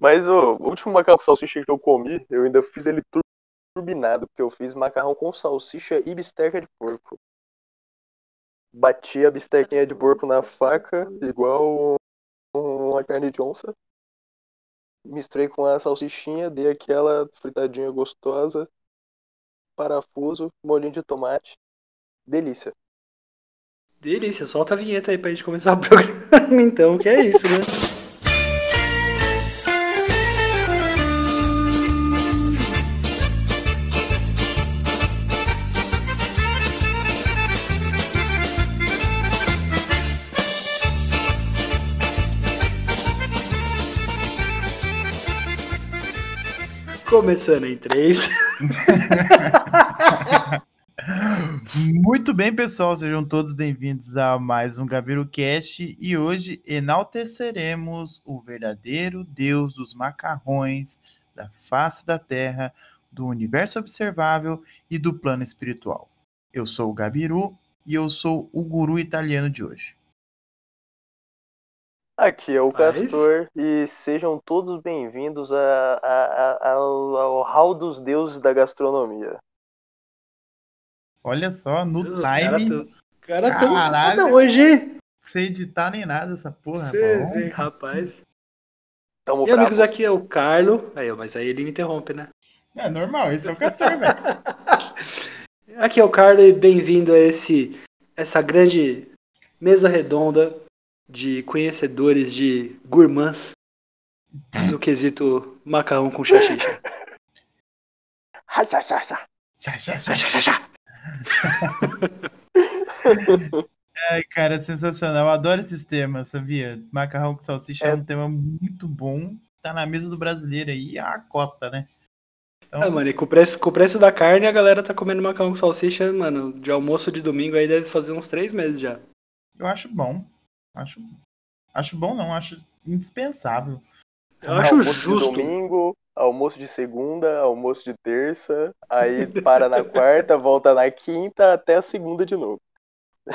Mas o último macarrão salsicha que eu comi, eu ainda fiz ele turbinado, porque eu fiz macarrão com salsicha e bisteca de porco. Bati a bistequinha de porco na faca, igual uma carne de onça. Misturei com a salsichinha, dei aquela fritadinha gostosa. Parafuso, molhinho de tomate. Delícia. Delícia, solta a vinheta aí pra gente começar o programa então, que é isso, né? Começando em três. Muito bem, pessoal, sejam todos bem-vindos a mais um Gabiru Cast e hoje enalteceremos o verdadeiro Deus dos macarrões, da face da terra, do universo observável e do plano espiritual. Eu sou o Gabiru e eu sou o guru italiano de hoje. Aqui é o Castor e sejam todos bem-vindos a, a, a, ao, ao hall dos deuses da gastronomia. Olha só, no Os time. Cara, tão foda hoje. Sem editar nem nada essa porra. Cê bom. rapaz. Tamo E amigos, bravo. aqui é o Carlo. Aí, mas aí ele me interrompe, né? É normal, esse é o Castor, velho. Aqui é o Carlo e bem-vindo a esse, essa grande mesa redonda de conhecedores de gourmands no quesito macarrão com chá. Ai, cara, sensacional. Eu adoro esses temas, sabia? Macarrão com salsicha é, É. um tema muito bom. Tá na mesa do brasileiro aí, a cota, né? Então, Ah, mano, e com o, preço, com o preço da carne, a galera tá comendo macarrão com salsicha, mano, de almoço de domingo aí deve fazer uns três meses já. eu acho bom. Acho, acho bom, não. Acho indispensável. Eu acho almoço justo. de domingo, almoço de segunda, almoço de terça, aí para na quarta, volta na quinta, até a segunda de novo.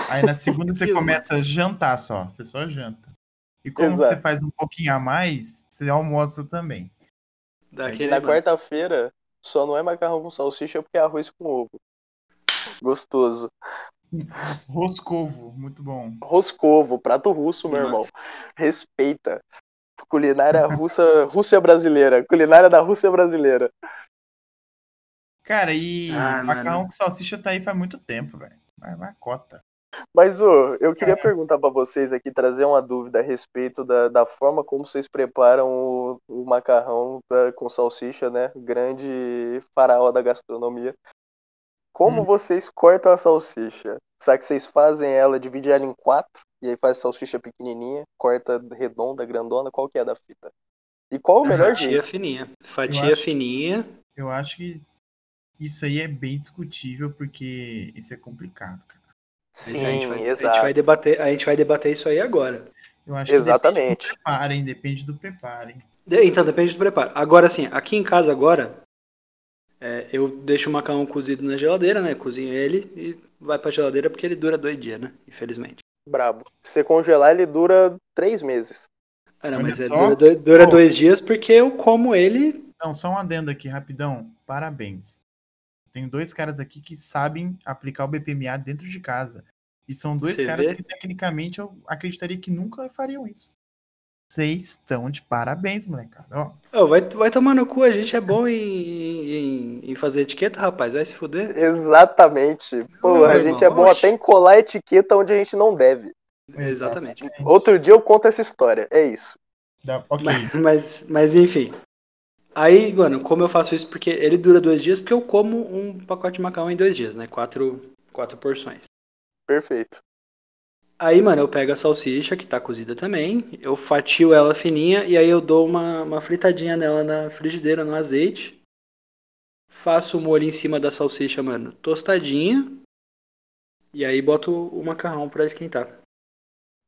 Aí na segunda você começa a jantar só. Você só janta. E como Exato. você faz um pouquinho a mais, você almoça também. E Daquele, na quarta-feira, só não é macarrão com salsicha porque é arroz com ovo. Gostoso. Roscovo, muito bom. Roscovo, prato russo, meu irmão. Respeita. Culinária russa, Rússia brasileira. Culinária da Rússia brasileira. Cara, e Ah, macarrão mano. com salsicha tá aí faz muito tempo, velho. Vai, vai cota. Mas, ô, eu queria perguntar pra vocês aqui, trazer uma dúvida a respeito da, da forma como vocês preparam o, o macarrão da- com salsicha, né? Grande faraó da gastronomia. Como Hum. vocês cortam a salsicha? Será que vocês fazem ela, dividem ela em quatro? E aí faz salsicha pequenininha, corta redonda, grandona? Qual que é a da fita? E qual o melhor Fatia jeito? fininha. Fatia Eu acho- fininha. Eu acho que isso aí é bem discutível, porque isso é complicado, cara. Mas a gente, Sim, vai, a, gente exato. vai debater, a gente vai debater isso aí agora. Eu acho que Exatamente. depende do preparo, hein? Depende do preparo, hein? Então, depende do preparo. Agora, assim, aqui em casa agora, é, eu deixo o macarrão cozido na geladeira, né? Cozinho ele e vai pra geladeira porque ele dura dois dias, né? Infelizmente. Brabo. Se você congelar, ele dura três meses. Ah, não, Olha mas é, dura, dois- dura dois dias porque eu como ele. Então, só um adendo aqui, rapidão. Parabéns. Tem dois caras aqui que sabem aplicar o BPMA dentro de casa. E são dois Você caras vê? que, tecnicamente, eu acreditaria que nunca fariam isso. Vocês estão de parabéns, molecada. Ó, Ô, vai, vai tomar no cu, a gente é bom em, em, em fazer etiqueta, rapaz. Vai se fuder. Exatamente. Pô, Não, a irmão, gente é bom oxe. até em colar etiqueta onde a gente não deve. Exatamente. Outro dia eu conto essa história. É isso. Ok. Mas, mas, mas, enfim. Aí, mano, como eu faço isso? Porque ele dura dois dias, porque eu como um pacote de macarrão em dois dias, né? Quatro, quatro porções. Perfeito. Aí, mano, eu pego a salsicha, que tá cozida também, eu fatio ela fininha e aí eu dou uma, uma fritadinha nela na frigideira, no azeite. Faço o molho em cima da salsicha, mano, tostadinha. E aí boto o macarrão pra esquentar.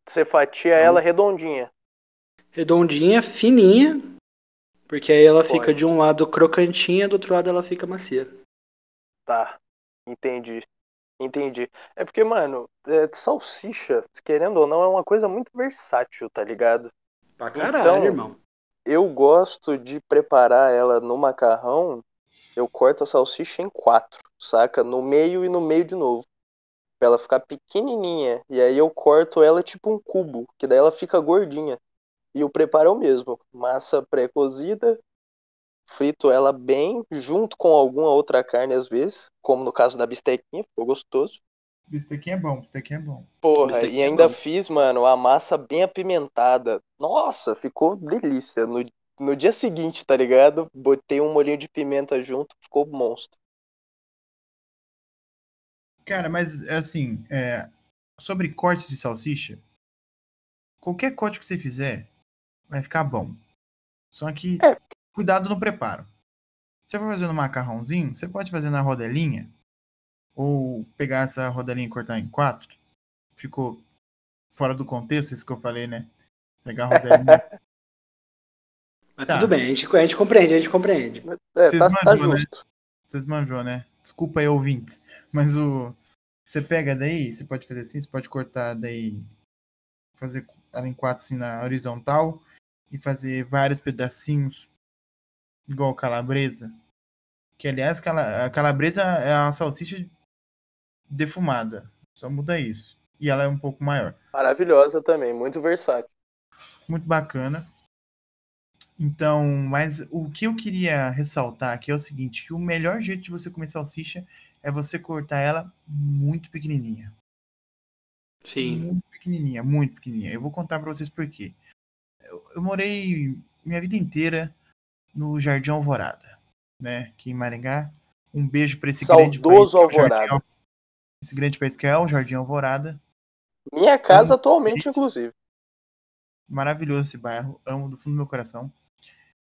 Você fatia ela redondinha. Redondinha, fininha, porque aí ela Pode. fica de um lado crocantinha, do outro lado ela fica macia. Tá. Entendi. Entendi. É porque, mano, é, salsicha, querendo ou não, é uma coisa muito versátil, tá ligado? Pra caralho, Então, irmão. eu gosto de preparar ela no macarrão. Eu corto a salsicha em quatro, saca? No meio e no meio de novo. Pra ela ficar pequenininha. E aí eu corto ela tipo um cubo, que daí ela fica gordinha. E o preparo é o mesmo. Massa pré-cozida, frito ela bem, junto com alguma outra carne às vezes, como no caso da bistequinha, ficou gostoso. Bistequinha é bom, bistequinha é bom. Porra, Bistequinha e é ainda bom. fiz, mano, a massa bem apimentada. Nossa, ficou delícia. No, no dia seguinte, tá ligado? Botei um molhinho de pimenta junto, ficou monstro. Cara, mas assim, é, sobre cortes de salsicha, qualquer corte que você fizer vai ficar bom. Só que É. cuidado no preparo. Você vai fazer no macarrãozinho, você pode fazer na rodelinha, ou pegar essa rodelinha e cortar em quatro. Ficou fora do contexto isso que eu falei, né? Pegar a rodelinha. Mas Tá. tudo bem, a gente, a gente compreende, a gente compreende. É, Vocês tá, tá manjam, né? Vocês manjou, né? Desculpa aí, ouvintes. Mas o. Você pega daí, você pode fazer assim, você pode cortar daí. Fazer ela em quatro assim na horizontal e fazer vários pedacinhos, igual calabresa. Que aliás, cala- a calabresa é uma salsicha defumada. Só muda isso. E ela é um pouco maior. Maravilhosa também, muito versátil. Muito bacana. Então, mas o que eu queria ressaltar aqui é o seguinte, que o melhor jeito de você comer salsicha é você cortar ela muito pequenininha. Sim. Muito pequenininha, muito pequenininha. Eu vou contar pra vocês por quê. Eu, eu morei minha vida inteira no Jardim Alvorada, né? Aqui em Maringá. Um beijo pra esse grande país. Saudoso que é Jardim Alvorada. Al- Esse grande país que é o Jardim Alvorada. Minha casa Amo atualmente, inclusive. Maravilhoso esse bairro, amo do fundo do meu coração.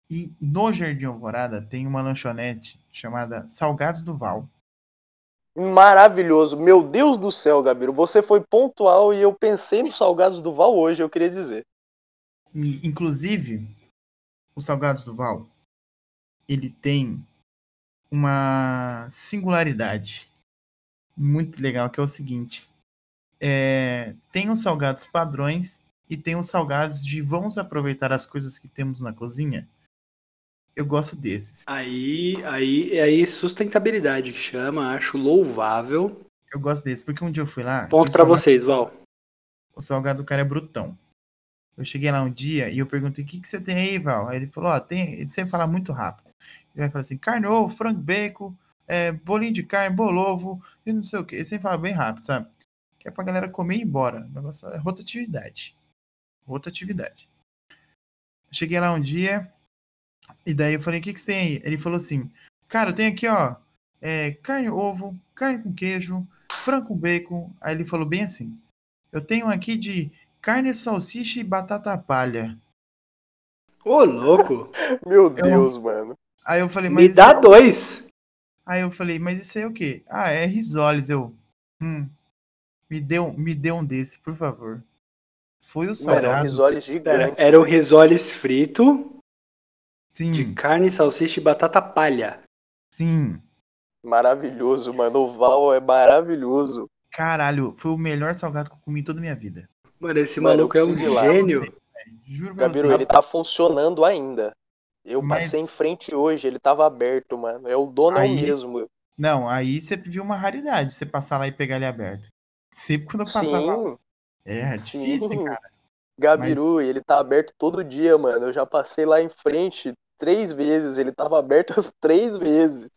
E no Jardim Alvorada tem uma lanchonete chamada Salgados do Val. Maravilhoso. Meu Deus do céu, Gabiru. Você foi pontual e eu pensei nos salgados do Val hoje, eu queria dizer. Inclusive, os Salgados do Val, ele tem uma singularidade muito legal, que é o seguinte. É, tem os salgados padrões e tem os salgados de vamos aproveitar as coisas que temos na cozinha. Eu gosto desses. Aí, aí, aí sustentabilidade que chama, acho louvável. Eu gosto desses, porque um dia eu fui lá. Ponto o pra salgado- vocês, Val. o salgado do cara é brutão. Eu cheguei lá um dia e eu perguntei, o que, que você tem aí, Val? Aí ele falou, ó, tem. Ele sempre fala muito rápido. Ele vai falar assim, carne, ovo, frango, bacon, é, bolinho de carne, bolovo, e não sei o que. Ele sempre fala bem rápido, sabe? Que é pra galera comer e ir embora. O negócio é rotatividade. Rotatividade. Eu cheguei lá um dia, e daí eu falei, o que, que você tem aí? Ele falou assim, cara, tem aqui, ó, é, carne, ovo, carne com queijo, frango com bacon. Aí ele falou bem assim, eu tenho aqui de carne, salsicha e batata palha. Ô, louco. Meu Deus, mano. Aí eu falei, Me mas dá isso é- dois. Aí eu falei, mas isso aí é o quê? Ah, é risoles. Eu, hum, me deu, me dê um desse, por favor. Foi o é um salgado. risoles Era, gigante. era o risoles frito Sim, de carne, salsicha e batata palha. sim. Maravilhoso, mano. O Val é maravilhoso. Caralho, foi o melhor salgado que eu comi em toda a minha vida. Mano, esse Mano, maluco é um ir lá, gênio. Juro pra Gabiru, ele tá funcionando ainda. Eu Mas- passei em frente hoje, ele tava aberto, mano. É o dono Aí- mesmo. Não, aí você viu uma raridade, você passar lá e pegar ele aberto. Sempre quando eu passava lá. Sim, É, é sim. difícil, cara. Gabiru, ele tá aberto todo dia, mano. Eu já passei lá em frente três vezes. Ele tava aberto as três vezes.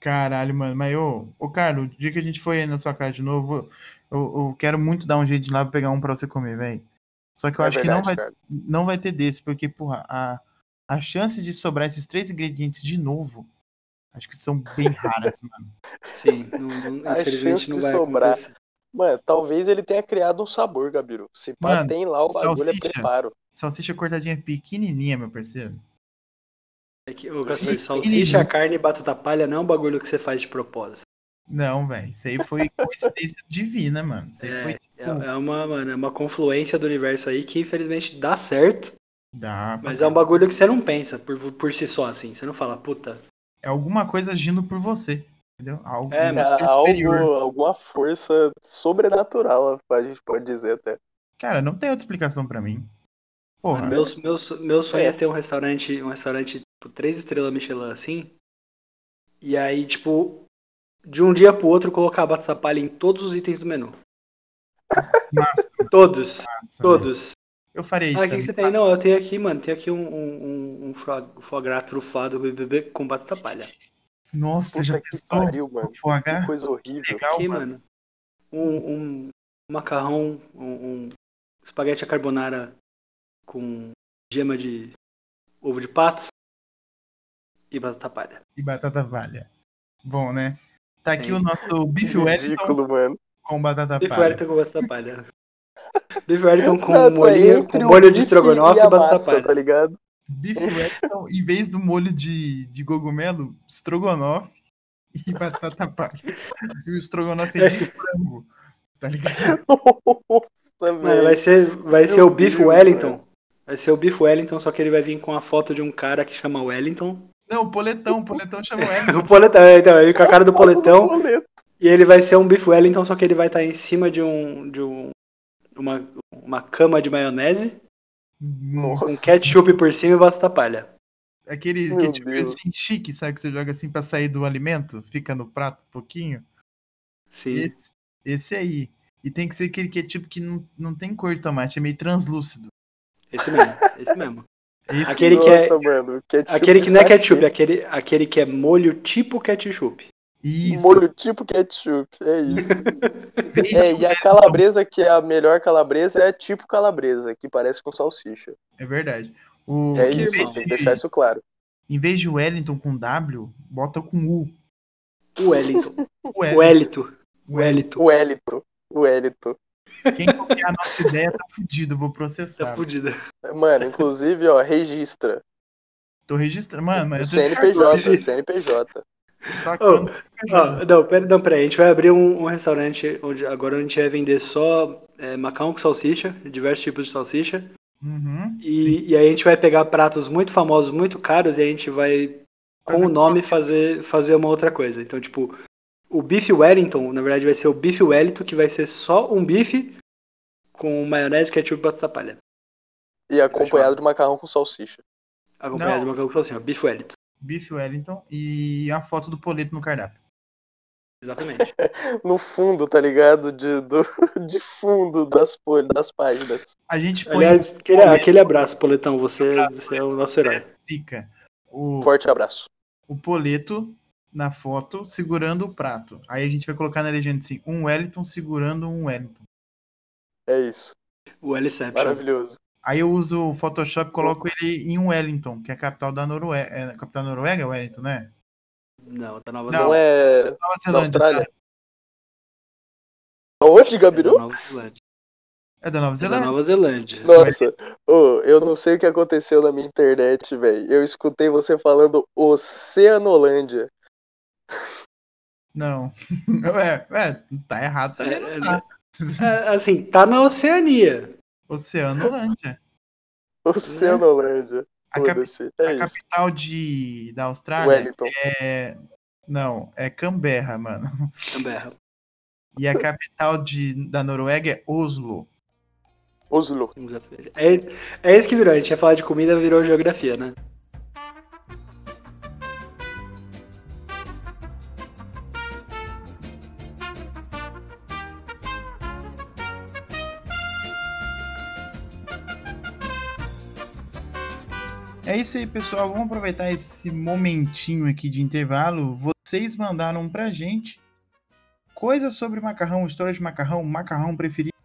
Caralho, mano. Mas, ô, ô Carlos, o dia que a gente aí na sua casa de novo, eu, eu quero muito dar um jeito de ir lá pra pegar um pra você comer, velho. Só que eu é acho verdade, que não vai, cara. não vai ter desse, porque, porra, a, a chance de sobrar esses três ingredientes de novo, acho que são bem raras, mano. Sim, não, não, A chance não de vai sobrar. acontecer. Mano, talvez ele tenha criado um sabor, Gabiru. Se pá, Mano, tem lá o bagulho, é salsicha. preparo. Salsicha cortadinha pequenininha, meu parceiro. É que, ô, Gaspar, E- salsicha, carne e batata palha não é um bagulho que você faz de propósito. Não, velho. Isso aí foi coincidência divina, mano. Isso aí foi, É, tipo, é uma, mano, é uma confluência do universo aí que infelizmente dá certo, dá mas é um bagulho que você não pensa por, por si só, assim. Você não fala, puta, É alguma coisa agindo por você, entendeu? Algo É, É algo, alguma força sobrenatural, a gente pode dizer até. Cara, não tem outra explicação pra mim. Porra, Meu, meu, meu sonho é. É. ter um restaurante, um restaurante, tipo, três estrelas Michelin assim. E aí, tipo, de um dia pro outro colocar batata palha em todos os itens do menu. massa, Todos, massa, todos. Eu farei isso Ah, o que, que você tem? Não, eu tenho aqui, mano, tem aqui um, um, um, um foie gras trufado BBB com batata palha. Nossa, Puta já que pensou? pariu, mano. Foie Que gras? coisa horrível. Legal, Aqui, mano. mano, um, um macarrão, um, um espaguete à carbonara com gema de ovo de pato e batata palha. E batata palha. Bom, né? Tá aqui Sim. o nosso Que Wellington ridículo, mano. com batata palha. Wellington com batata palha. Beef Wellington com Nossa, entre com molho de bife estrogonofe e e batata massa, palha. tá ligado? Beef Wellington, em vez do molho de, de cogumelo, estrogonofe e batata palha. E o estrogonofe é de frango, tá ligado? Mano, vai ser, vai Meu ser o Deus, Wellington. Vai ser o Beef Wellington, só que ele vai vir com a foto de um cara que chama Wellington. Não, o poletão, o poletão chama Wellington. O poletão, é, então, ele com a cara do poletão. E ele vai ser um Beef Wellington, só que ele vai estar em cima de um. de um. uma, uma cama de maionese, Nossa. com ketchup por cima e batata palha. Aquele Meu que tipo Deus. assim, chique, sabe? Que você joga assim pra sair do alimento, fica no prato um pouquinho. Sim. Esse, esse aí. E tem que ser aquele ketchup que não, não tem cor de tomate, é meio translúcido. Esse mesmo, esse mesmo. Esse Aquele que é- Nossa, mano. Ketchup Aquele que não é sachê. ketchup, aquele, aquele que é molho tipo ketchup. Isso. Molho tipo ketchup. É isso. É, e a calabresa, que é a melhor calabresa, é tipo calabresa, que parece com salsicha. É verdade. O, É isso, tem que deixar isso claro. em vez de Wellington com W, bota com U. O Wellington. O O Wellington. O Wellington. Quem copiar a nossa ideia tá fudido, vou Tá processar. fudida. Mano, inclusive, ó, registra. Tô registrando. Mano, mas CNPJ, CNPJ. CNPJ. Ó, não, pera, não, peraí. A gente vai abrir um, um restaurante onde agora a gente vai vender só é, macarrão com salsicha, diversos tipos de salsicha. Uhum. E, e aí a gente vai pegar pratos muito famosos, muito caros, e a gente vai, com o nome, fazer, fazer uma outra coisa. Então, tipo, o bife Wellington, na verdade, vai ser o bife Wellington, que vai ser só um bife com maionese, ketchup e batata palha. E acompanhado de macarrão com salsicha. Acompanhado de Não. macarrão com salsicha. Bife Wellington. Bife Wellington e a foto do poleto no cardápio. Exatamente. No fundo, tá ligado? De, do, de fundo das, das páginas. A gente põe Aliás, aquele, aquele abraço, Poletão. Você, você é o nosso herói. zica. O, Forte abraço. o poleto na foto segurando o prato. Aí a gente vai colocar na legenda assim, um Wellington segurando um Wellington. É isso. O L7. Maravilhoso. Aí eu uso o Photoshop e coloco ele em Wellington, que é a capital da Noruega. É a capital da Noruega, Wellington, né? Não, tá Nova Não. Não, Zelândia. é Nova da Zelândia. Austrália? Onde, É da Gabiru? Nova Zelândia. É da Nova É da Zelândia? Nova Zelândia. Nossa, ô, eu não sei o que aconteceu na minha internet, velho. Eu escutei você falando Oceanolândia. Não. É, é, tá errado também. É, não tá. é, assim, tá na Oceania. Oceanolândia. Oceanolândia. A, capi- Foda-se. É a capital de, da Austrália Wellington. é. Não, é Canberra, mano. Canberra. E a capital de, da Noruega é Oslo. Oslo. É, é isso que virou. A gente ia falar de comida, virou geografia, né? É isso aí, pessoal. Vamos aproveitar esse momentinho aqui de intervalo. Vocês mandaram pra gente coisas sobre macarrão, história de macarrão, macarrão preferido.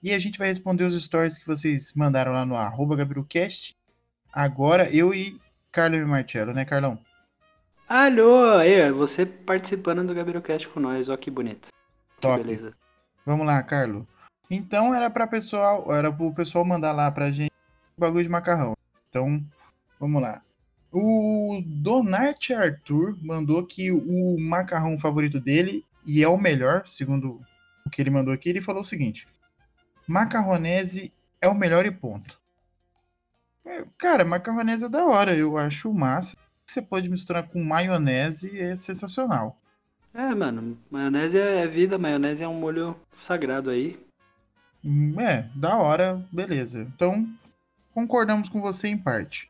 E a gente vai responder os stories que vocês mandaram lá no arroba GabiruCast. Agora, eu e Carlos e Marcelo, né, Carlão? Alô, aí, você participando do GabiroCast com nós, ó que bonito. Que Top. beleza. Vamos lá, Carlos. Então era para pessoal, era pro pessoal mandar lá pra gente o bagulho de macarrão. Então, vamos lá. O Donarte Arthur mandou que o macarrão favorito dele e é o melhor, segundo o que ele mandou aqui, ele falou o seguinte: Macarronese é o melhor e ponto. É, Cara, macarronese é da hora, eu acho massa. Você pode misturar com maionese, é sensacional. É, mano, maionese é vida, maionese é um molho sagrado aí. Hum, É, da hora, beleza. Então, concordamos com você em parte.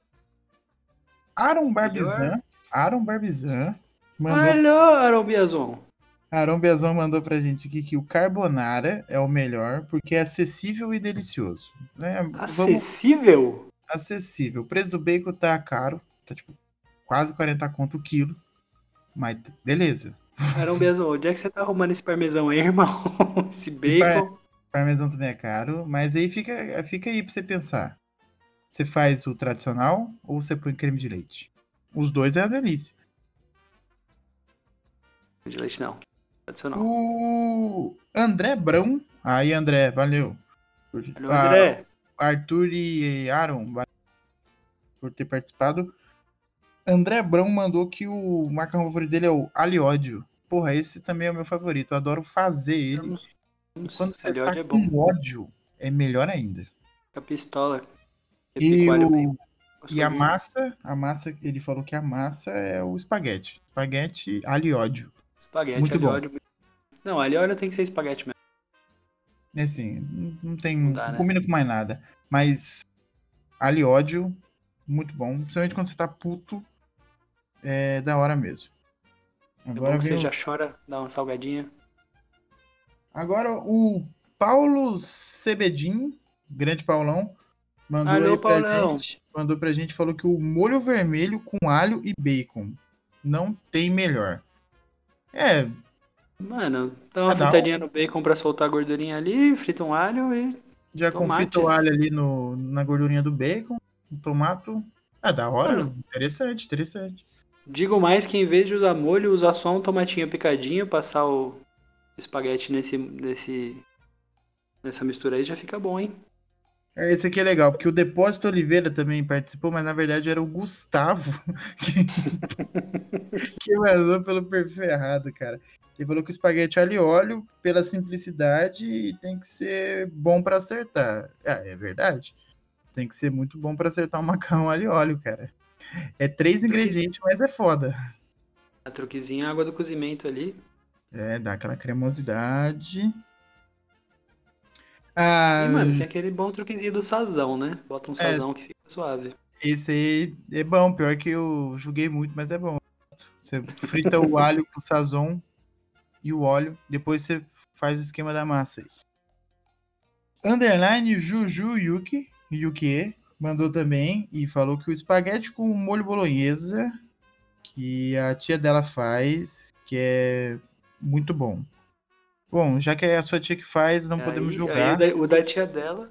Aaron Barbizan, Melhor. Aaron Barbizan mandou, Alô, Aaron Biazon. Aaron Barbizan mandou pra gente aqui que o carbonara é o melhor porque é acessível e delicioso. Né? Vamos Acessível? acessível. O preço do bacon tá caro, tá tipo quase 40 conto o quilo. Mas beleza. Aaron Biazon, onde é que você tá arrumando esse parmesão aí, irmão? Esse bacon. Parmesão também é caro, mas aí fica, fica aí pra você pensar. Você faz o tradicional ou você põe creme de leite? Os dois é uma delícia. De leite não. Tradicional. O André Brão. Aí, André, valeu. Valeu, Ah, André. Arthur e Aaron, valeu por ter participado. André Brão mandou que o macarrão favorito dele é o aliódio. Porra, esse também é o meu favorito. Eu adoro fazer ele. Vamos- vamos- Quando você Aliódio tá é bom. com ódio, é melhor ainda. A pistola. E, alho o, e a massa, a massa, ele falou que a massa é o espaguete. Espaguete aliódio. Espaguete, muito alho, bom. óleo. Não, alho e óleo tem que ser espaguete mesmo. É Assim, não- tem. Não Não, dá, né? combina com mais nada. Mas aliódio, muito bom. Principalmente quando você tá puto, é da hora mesmo. É Agora, vem você já chora, dá uma salgadinha. Agora o Paulo Sebedin, grande Paulão, mandou Alô, aí pra Paulão. gente. Mandou pra gente, falou que o molho vermelho com alho e bacon não tem melhor. É, Mano, dá uma Cada um. fritadinha no bacon pra soltar a gordurinha ali, frita um alho e. já confita o alho ali no, na gordurinha do bacon, o tomato. É da hora, Mano. interessante, interessante. Digo mais que em vez de usar molho, usar só um tomatinho picadinho, passar o espaguete nesse, nesse, nessa mistura aí já fica bom, hein? Esse aqui é legal, porque o Depósito Oliveira também participou, mas na verdade era o Gustavo que, que mandou pelo perfil errado, cara. Ele falou que o espaguete é alho e óleo, pela simplicidade, tem que ser bom pra acertar. Ah, é verdade. Tem que ser muito bom pra acertar um macarrão alho e óleo, cara. É três ingredientes, mas é foda. A truquezinha, água do cozimento ali. É, dá aquela cremosidade. Ah, E, mano, tem aquele bom truquezinho do sazão, né? Bota um É. sazão que fica suave. Esse aí é bom, pior que eu joguei muito, mas é bom. Você frita o alho com o sazon e o óleo, depois você faz o esquema da massa aí. Underline Juju Yuki, Yukie, mandou também e falou que o espaguete com molho bolonhesa que a tia dela faz, que é muito bom. Bom, já que é a sua tia que faz, não podemos Aí- julgar. aí o da, tia dela.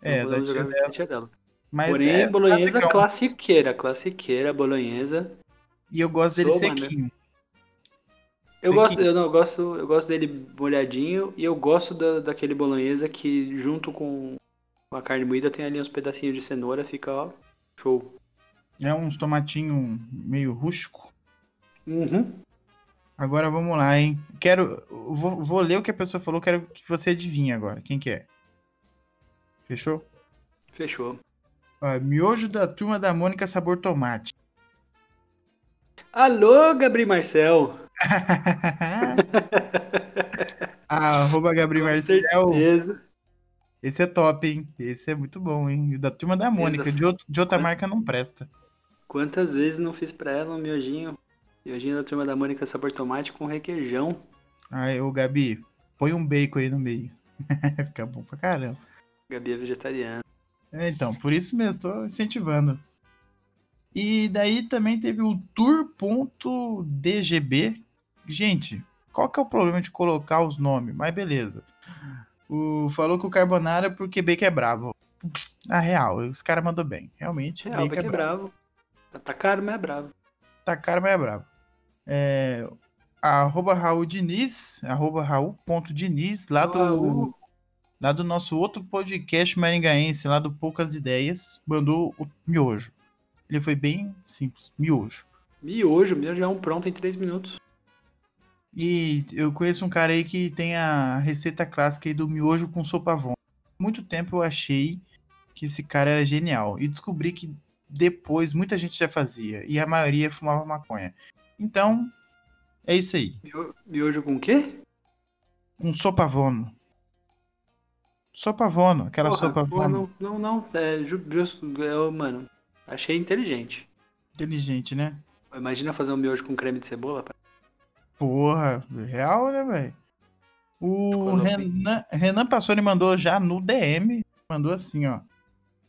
é, da podemos tia dela. da tia dela. Mas Porém, é bolonhesa basicão. classiqueira, classiqueira, bolonhesa. E eu gosto dele mano. sequinho. Eu Sequinho. gosto, eu não eu gosto, eu gosto dele molhadinho e eu gosto da, daquele bolonhesa que junto com a carne moída tem ali uns pedacinhos de cenoura, fica ó, show. É uns tomatinho meio rústico. Uhum. Agora vamos lá, hein? Quero. Vou, vou ler o que a pessoa falou, quero que você adivinhe agora. Quem que é? Fechou? Fechou. Ó, miojo da turma da Mônica sabor tomate. Alô, Gabriel Marcel. Arroba Gabriel Com Marcel. certeza. Esse é top, hein? Esse é muito bom, hein? O Da turma da Mônica. De, outro- de outra marca não presta. Quantas vezes não fiz pra ela um miojinho? Miojinho da turma da Mônica sabor tomate com requeijão. Aí, ô Gabi, põe um bacon aí no meio. Fica bom pra caramba. Gabi é vegetariana. É, então, por isso mesmo, tô incentivando. E daí também teve o tour.dgb. Gente, qual que é o problema de colocar os nomes? Mas beleza. O, falou que o Carbonara é porque Bacon é bravo. Na real, os caras mandou bem. Realmente, Real, Bacon é é bravo. bravo. Tá caro, mas é bravo. Tá caro, mas é bravo. É, arroba Raul Diniz, arroba Raul.diniz, lá do, Raul. lá do nosso outro podcast maringaense, lá do Poucas Ideias, mandou o miojo. Ele foi bem simples, miojo. Miojo, miojo é um pronto em 3 minutos. E eu conheço um cara aí que tem a receita clássica aí do miojo com sopa Avon. Muito tempo eu achei que esse cara era genial. E descobri que depois muita gente já fazia. E a maioria fumava maconha. Então, é isso aí. Mio- Miojo com o quê? Com sopa Avon. Sopa Vono, aquela Porra, sopa porra, Vono. não, não, não. É, ju- justo, eu, mano, achei inteligente. Inteligente, né? Imagina fazer um miojo com creme de cebola, pai. Porra, real, né, velho? O hein? Renan, Renan Passoni mandou já no DM, mandou assim, ó.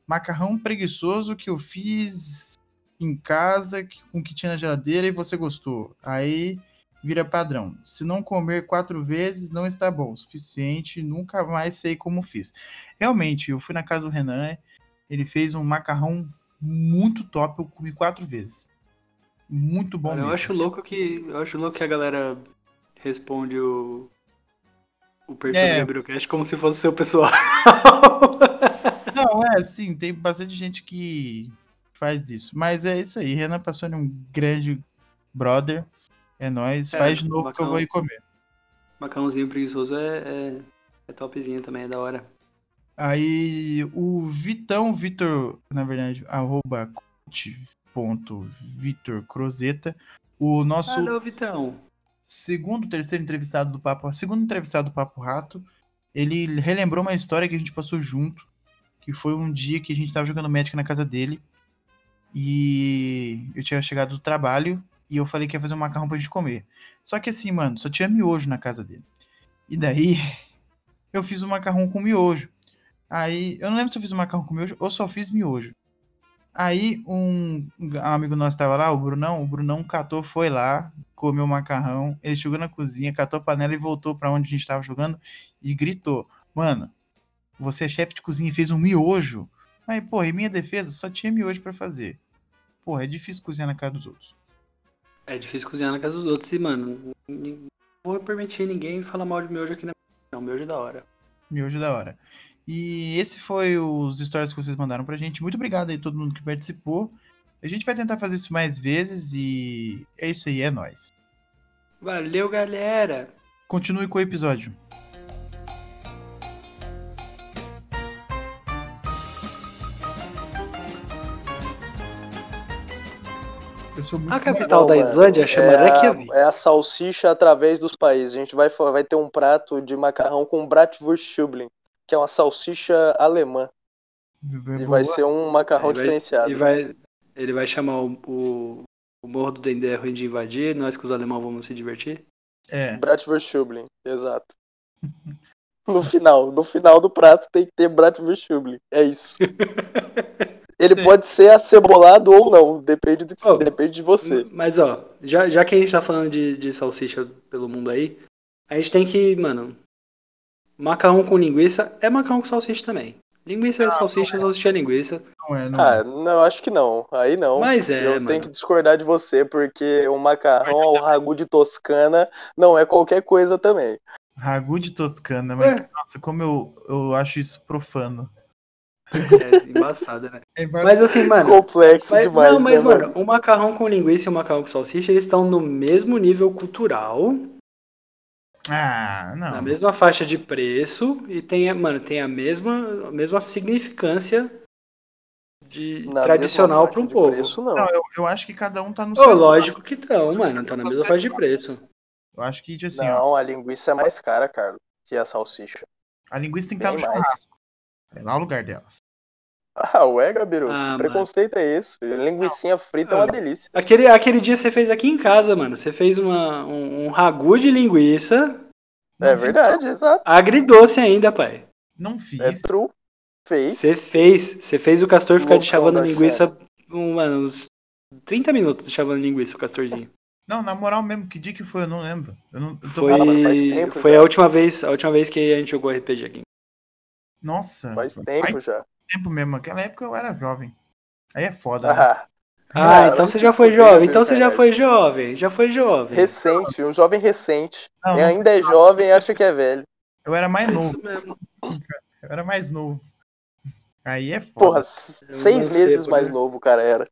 Macarrão preguiçoso que eu fiz em casa, com o que tinha na geladeira e você gostou. Aí vira padrão. Se não comer quatro vezes, não está bom. o Suficiente, nunca mais sei como fiz. Realmente, eu fui na casa do Renan, ele fez um macarrão muito top, eu comi quatro vezes. Muito bom Cara, eu acho louco que. Eu acho louco que a galera responde o. O perfil É. do Gabrielcast como se fosse seu pessoal. Não, é, sim, tem bastante gente que faz isso. Mas é isso aí, Renan Passoni é um grande brother. É nóis, É, faz de novo que eu vou ir comer. Macarrãozinho preguiçoso é, é, é topzinho também, é da hora. Aí o Vitão, Vitor, na verdade, arroba coach.vitorcrozeta, o nosso Alô, Vitão. segundo, terceiro entrevistado do Papo, segundo entrevistado do Papo Rato, ele relembrou uma história que a gente passou junto, que foi um dia que a gente tava jogando Magic na casa dele, e eu tinha chegado do trabalho, e eu falei que ia fazer um macarrão pra gente comer. Só que assim, mano, só tinha miojo na casa dele. E daí, eu fiz um macarrão com miojo. Aí, eu não lembro se eu fiz um macarrão com miojo ou só fiz miojo. Aí, um, amigo nosso tava lá, o Brunão, o Brunão catou, foi lá, comeu o macarrão, ele chegou na cozinha, catou a panela e voltou pra onde a gente tava jogando e gritou: Mano, você é chefe de cozinha e fez um miojo? Aí, porra, em minha defesa, só tinha miojo pra fazer. Porra, é difícil cozinhar na casa dos outros. É difícil cozinhar na casa dos outros e, mano, não vou permitir ninguém falar mal de miojo aqui na. Não, miojo é da hora. Miojo da hora. E esse foi os stories que vocês mandaram pra gente. Muito obrigado aí todo mundo que participou. A gente vai tentar fazer isso mais vezes e é isso aí, é nóis. Valeu, galera! Continue com o episódio. Eu sou muito A capital da mano, Islândia chama é, Reykjavik. a, é a salsicha através dos países. A gente vai, vai ter um prato de macarrão com Bratwurststübling, que é uma salsicha alemã. E vai ser um macarrão Ele vai- diferenciado. Ele vai, ele vai chamar o, o, o Morro do Dendê é ruim de invadir, nós que os alemães vamos se divertir. É, Bratwurststübling, exato. No final, no final do prato tem que ter Bratwurststübling. É isso. Ele Sim. pode ser acebolado ou não, depende, do, Oh, depende de você. Mas ó, já, já que a gente tá falando de, de salsicha pelo mundo aí, a gente tem que, mano, macarrão com linguiça é macarrão com salsicha também. Linguiça é salsicha, salsicha é linguiça. não é, não Ah, é. não, acho que não. Aí não. Mas é, Eu mano. tenho que discordar de você, porque o macarrão ao ragu de Toscana não é qualquer coisa também. Ragu de Toscana, mas Ué. nossa, como eu, eu acho isso profano. É embaçado, né? É Mas assim, mano. Complexo mas- demais, não, mas, né, mano? mano, o macarrão com linguiça e o macarrão com salsicha, eles estão no mesmo nível cultural, Ah, não. na mesma faixa de preço, e tem, mano, tem a mesma, a mesma significância de Na tradicional para um povo. Preço, não. Não, eu, eu acho que cada um tá no Ô, seu. lógico que estão, mano, tá na mesma faixa de preço. Eu acho que, assim, ó, Não, a linguiça é mais cara, Carlos, que a salsicha. a linguiça tem que estar no mais. churrasco. É lá o lugar dela. Ah, ué, Gabiru, Ah, preconceito é esse? Linguicinha frita é uma Ah. delícia. Aquele, aquele dia você fez aqui em casa, mano. Você fez uma, um, um ragu de linguiça, É verdade, exato. agridoce ainda, pai. Não fiz. É true. Fez. Você fez, você fez o castor ficar de Loucão chavando da linguiça um, mano, uns 30 minutos de chavando linguiça, o castorzinho. Não, na moral mesmo, que dia que foi? Eu não lembro. Eu não, eu tô Foi, Ah, tempo foi já. a última vez, a última vez que a gente jogou RPG aqui. Nossa, Faz faz tempo já. Tempo mesmo. Naquela época eu era jovem. Aí é foda, né? Ah, Ah, Ah, então você já foi jovem, então você já foi jovem, já foi jovem. recente, um jovem recente. Não, não ainda é jovem e acha que é velho. Eu era mais novo. Isso mesmo. Eu era mais novo. Aí é foda. Porra, É seis meses mais né? novo o cara era.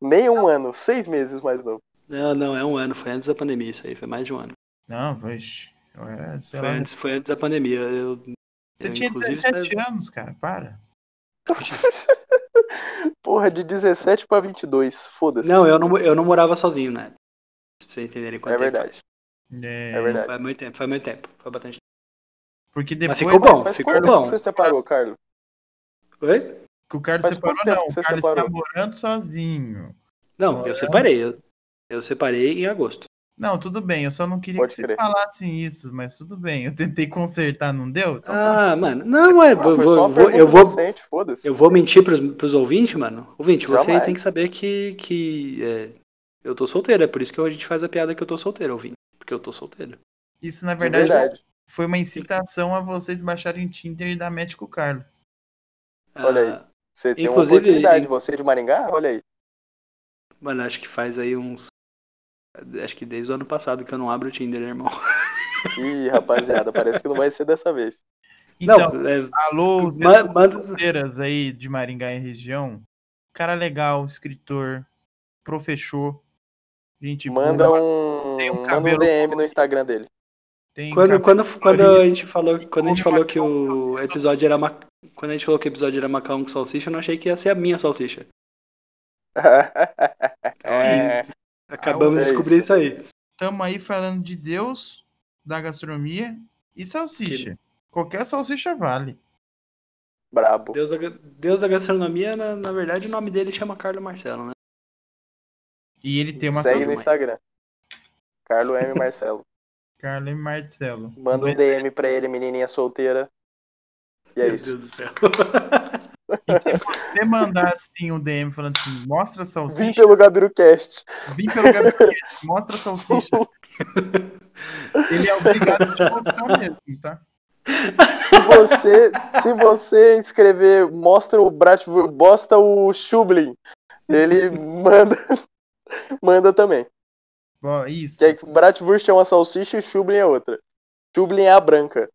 Nem um ano, seis meses mais novo. Não, não, é um ano, foi antes da pandemia isso aí, foi mais de um ano. Não, vixe. Eu era, Foi lá. antes, foi antes da pandemia. Eu, Você eu, tinha inclusive, 17 anos, cara. Para. Porra, de 17 pra 22. Foda-se. Não, eu não, eu não morava sozinho, né? Pra vocês entenderem quanto É tempo verdade. É, É verdade. Faz muito tempo, faz muito tempo. Foi bastante Porque depois ficou bom. Faz ficou bom. tempo que você separou, Carlos? Oi? que o Carlos Faz separou, tempo não. O Carlos separou? tá morando sozinho. Não, eu separei. Eu, eu separei em agosto. Não, tudo bem, eu só não queria Pode que crer. vocês falassem isso, mas tudo bem. Eu tentei consertar, não deu? Então, Ah, mano. Não, é. Não, vou- vou- eu vou. foda-se. Eu vou mentir pros, pros ouvintes, mano. Ouvinte, você Jamais. tem que saber que, que é, eu tô solteiro. É por isso que a gente faz a piada que eu tô solteiro, ouvinte. Porque eu tô solteiro. isso na De verdade verdade. foi uma incitação a vocês baixarem o Tinder e dar match com o Carlos. Olha aí. Ah, Você tem uma oportunidade. em- Você é de Maringá? Olha aí. Mano, acho que faz aí uns. Acho que desde o ano passado que eu não abro o Tinder, né, irmão. Ih, rapaziada, parece que não vai ser dessa vez. Então, não, é, alô, solteiras aí de Maringá e região. Cara legal, escritor, professor, gente Manda boa, um, Tem um manda um DM no. Instagram dele. tem Quando, quando, quando a gente falou, quando a gente falou que o episódio era ma... quando a gente falou que o episódio era macarrão com salsicha, eu não achei que ia ser a minha salsicha. É, Acabamos é de descobrir isso aí. Tamo aí falando de Deus, da gastronomia e salsicha. Qualquer salsicha vale. brabo. Deus da, Deus da gastronomia, na, na verdade, o nome dele chama Carlos Marcelo, né? E ele tem uma Segue salsicha. no Instagram. Carlo M. Marcelo. Carlos e Marcelo. Manda um DM pra ele, menininha solteira. E é Meu isso. Deus do céu. E se você mandar assim um DM falando assim, mostra a Vim salsicha, pelo GabiruCast. vim pelo gabinete, mostra a salsicha. Ele é obrigado a te mostrar mesmo, tá? Se você, se você escrever mostra o Bratwurst, bosta o Schublin, ele manda manda também. Ó, isso. Que é Bratwurst é uma salsicha e Schublin é outra. Schublin é a branca.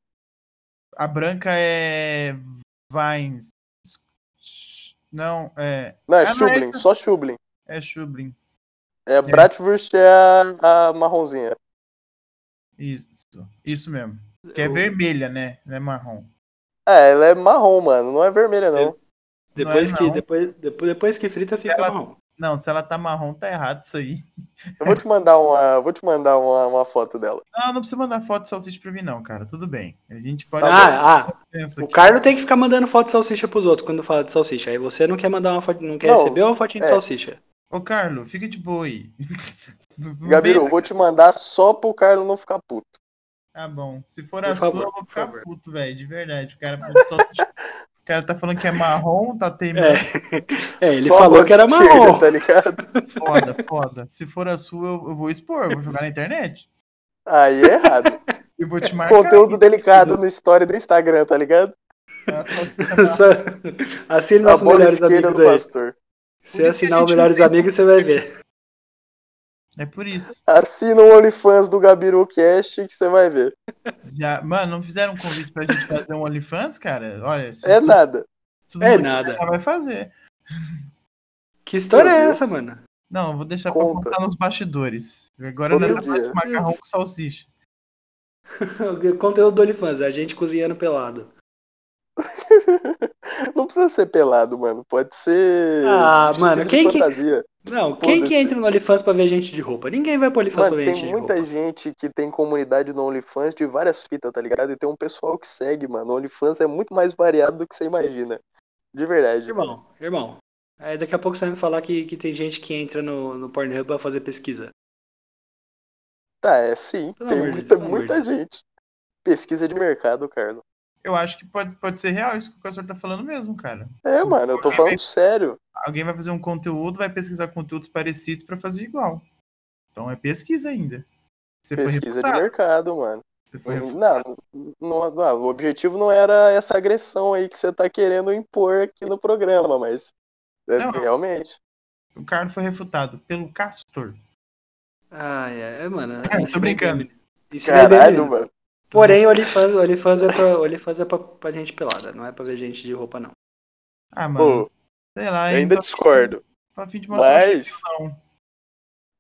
A branca é Vines. Não, é. Não, é Ah, não é só Schublin. É Schublin. É, Bratwurst é a, a marronzinha. Isso. Isso mesmo. Que é O- vermelha, né? Não é marrom. É, ela é marrom, mano. Não é vermelha, não. Depois Não é que, não. depois, depois, depois que frita, fica ela- marrom. Não, se ela tá marrom, tá errado isso aí. Eu vou te mandar uma, vou te mandar uma, uma foto dela. Não, não precisa mandar foto de salsicha pra mim, não, cara. Tudo bem. A gente pode. Ah, ah, o. Carlos tem que ficar mandando foto de salsicha pros outros quando fala de salsicha. Aí você não quer mandar uma foto, não quer Não, receber uma fotinha de é. salsicha. Ô, Carlos, fica de boa aí. Gabiru, vou te mandar só pro Carlos não ficar puto. Tá bom. Se for Por a favor, sua, eu vou ficar puto, velho. De verdade. O cara, só- o cara tá falando que é marrom, tá teimando. É, é ele Só falou que era marrom. Tá ligado? Foda, foda. Se for a sua, eu, eu vou expor, vou jogar na internet. Aí é errado. Eu vou te marcar. Conteúdo delicado no story do Instagram, tá ligado? A salsicha Só- Assine nossos melhores esquerda amigos do aí. pastor. Se assinar o gente Melhores Amigos, você vai ver. É por isso. Assina o OnlyFans do Gabiru Cast que você vai ver. Já, mano, não fizeram um convite pra gente fazer um OnlyFans, cara? Olha, É tu- nada. tu não É nada. vai fazer. Que história Meu é Deus. essa, mano? Não, eu vou deixar pra Conta. contar nos bastidores. Agora Outro não é de macarrão com salsicha. O conteúdo do OnlyFans, é a gente cozinhando pelado. Não precisa ser pelado, mano. Pode ser. Ah, mano, quem que-. Não, quem que entra no OnlyFans pra ver gente de roupa? Ninguém vai pro OnlyFans Mano, pra ver tem gente de muita roupa. gente que tem comunidade no OnlyFans de várias fitas, tá ligado? E tem um pessoal que segue, mano. O OnlyFans é muito mais variado do que você imagina. De verdade. Irmão, irmão. Aí daqui a pouco você vai me falar que, que tem gente que entra no, no Pornhub pra fazer pesquisa. Tá, é sim. Pelo tem muita, Deus, muita gente. Pesquisa de mercado, Carlos. Eu acho que pode, pode ser real isso que o Castor tá falando mesmo, cara. É, Sim, mano, eu tô falando vai- sério. Alguém vai fazer um conteúdo, vai pesquisar conteúdos parecidos pra fazer igual. Então é pesquisa ainda. Você foi Pesquisa de mercado, mano. Você foi refutado. Não, não, não, o objetivo não era essa agressão aí que você tá querendo impor aqui no programa, mas. é, Não, realmente. O Carlos foi refutado pelo Castor. Ai, é, mano. Tô ensinei brincando. bem, Caralho, mano. Porém, o OnlyFans, é, pra, OnlyFans é pra, pra gente pelada, não é pra ver gente de roupa, não. Ah, mano. Pô, sei lá, Eu ainda tô- discordo. Tô a fim de mostrar Mas. não.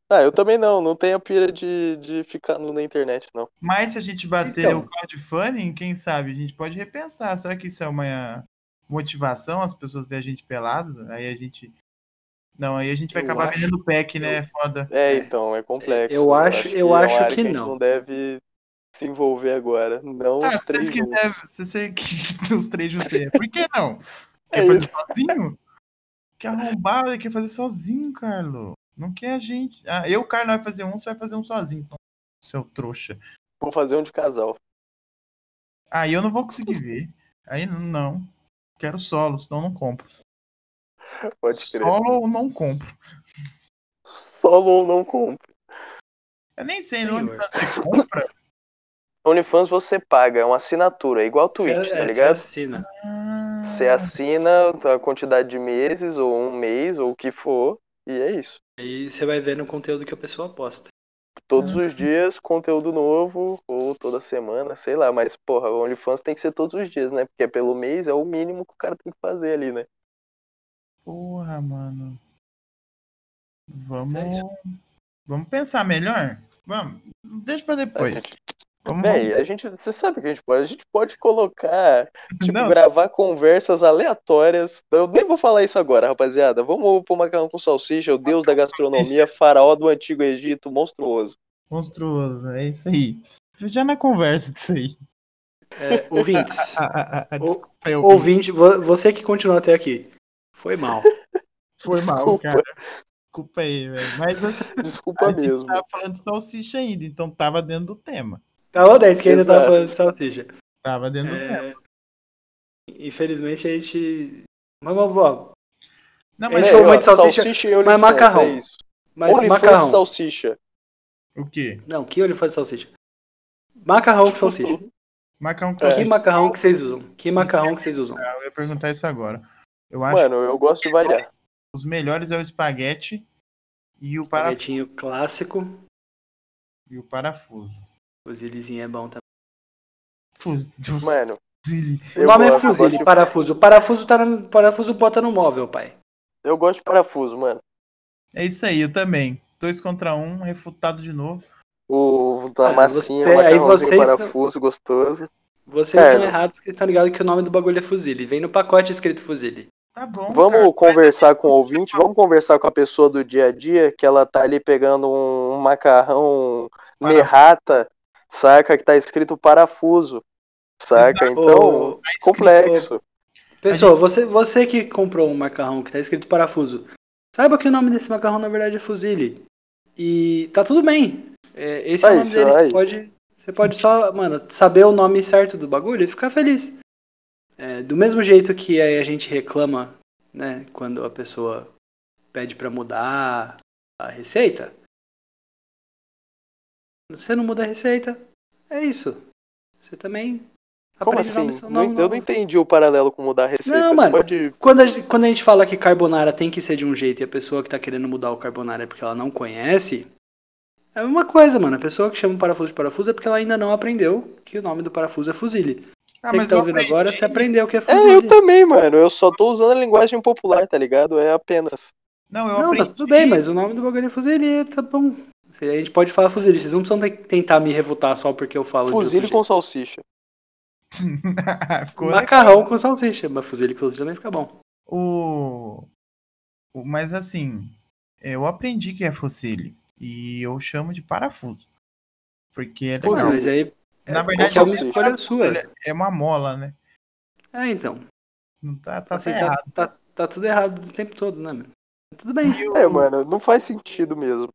Ah, eu também não. Não tenho a pira de, de ficar no- na internet, não. Mas se a gente bater Então. o crowdfunding, quem sabe, a gente pode repensar. Será que isso é uma motivação, as pessoas verem a gente pelado? Aí a gente. Não, aí a gente vai Eu acabar acho- vendendo pack, né? Foda. É, É. então, é complexo. Eu acho- eu é uma acho área que a gente não. não deve se envolver agora. Não Ah, os se três vocês juntos. quiserem, se você quer os três juntos, aí, por que não? É Quer fazer isso. sozinho? Que arrombado, quer fazer sozinho, Carlos. Não quer a gente. Ah, eu, Carlos, vai fazer um, você vai fazer um sozinho. Então, seu trouxa. Vou fazer um de casal. Aí eu não vou conseguir ver. Aí não. Quero solo, senão não compro. Pode crer. Solo ou não compro. Solo ou não compra. Eu nem sei Senhor. onde você compra. OnlyFans você paga, é uma assinatura, é igual Twitch, Você- tá é, ligado? Você assina. Ah, Você assina a quantidade de meses, ou um mês, ou o que for, e é isso. Aí você vai vendo o conteúdo que a pessoa posta. Todos Ah. os dias, conteúdo novo, ou toda semana, sei lá, mas porra, o OnlyFans tem que ser todos os dias, né? Porque pelo mês é o mínimo que o cara tem que fazer ali, né? Porra, mano. É Vamos. Vamos pensar melhor? Vamos. Deixa pra depois. Vamos, Véi, a gente. Você sabe o que a gente pode? A gente pode colocar, tipo, Não. gravar conversas aleatórias. Eu nem vou falar isso agora, rapaziada. Vamos pro macarrão com salsicha, o deus da gastronomia, faraó do antigo Egito, monstruoso. Monstruoso, é isso aí. Já na conversa disso aí. É, ouvintes, Ah, ah, ah, desculpa, eu ouvinte, vo- você que continuou até aqui. Foi mal. foi mal, desculpa. cara. Desculpa aí, velho. Mas assim, Desculpa a gente mesmo. tava falando de salsicha ainda, então tava dentro do tema. Tava dentro que ainda tava Exato. falando de salsicha. Tava dentro do tema. É, infelizmente a gente. Mas vamos, ó, Não, a mas gente É, muito de salsicha, salsicha e OnlyFans, macarrão. é isso. mas OnlyFans macarrão. e salsicha. o quê? Não, que olho faz salsicha? Macarrão com salsicha. Macarrão com É. Que salsicha. macarrão que vocês usam? Que macarrão que vocês usam? Eu ia perguntar isso agora. Eu acho Mano, eu gosto de variar. os melhores é o espaguete e o parafuso. Paguetinho clássico. E o parafuso. Fuzilizinho é bom também. Fusil. Mano, O nome gosto, é de- parafuso. O parafuso tá no, parafuso bota no móvel, pai. eu gosto de parafuso, mano. É isso aí, eu também. Dois contra um, refutado de novo. O da Ah, massinha, você- macarrãozinho não- parafuso gostoso. Vocês Cara. estão errados porque estão ligados que o nome do bagulho é fuzile. Vem no pacote escrito fuzile. Tá bom. Vamos cara. conversar com o ouvinte, vamos conversar com a pessoa do dia a dia, que ela tá ali pegando um macarrão Parafuso. nerrata, saca? Que tá escrito parafuso, saca? Exato. Então, Ô, complexo. Pessoal, você, você que comprou um macarrão que tá escrito parafuso, saiba que o nome desse macarrão na verdade é fuzile. E tá tudo bem. É, esse é o Aí, nome dele. aí. Você pode, você pode só, mano, saber o nome certo do bagulho e ficar feliz. É, do mesmo jeito que aí a gente reclama, né, quando a pessoa pede pra mudar a receita. Você não muda a receita, é isso. Você também Como assim? Não- nomes eu não entendi o paralelo com mudar a receita. Não, mano. pode. Quando a, gente- quando a gente fala que carbonara tem que ser de um jeito e a pessoa que tá querendo mudar o carbonara é porque ela não conhece, é a mesma coisa, mano. A pessoa que chama o parafuso de parafuso é porque ela ainda não aprendeu que o nome do parafuso é fuzile. Ah, Você que tá ouvindo aprendi. agora, você aprendeu que é É, fuzile. eu também, mano. Eu só tô usando a linguagem popular, tá ligado? É apenas. Não, eu Não, aprendi. tá tudo bem, mas o nome do bagulho é fuzile, tá bom. A gente pode falar fuzile, vocês não precisam te- tentar me refutar só porque eu falo Fuzile com salsicha. Ficou jeito. legal. Macarrão com salsicha, mas fuzile com salsicha também fica bom. O... o- Mas assim, eu aprendi que é fossile. E eu chamo de parafuso. Porque é legal. Fuzile. Mas aí é, Na verdade, é uma salsicha. escolha sua. é uma mola, né? É, então. Não tá, tá, Assim, tá, tá, tá tudo errado o tempo todo, né, meu? Tudo bem. É, mano, não faz sentido mesmo.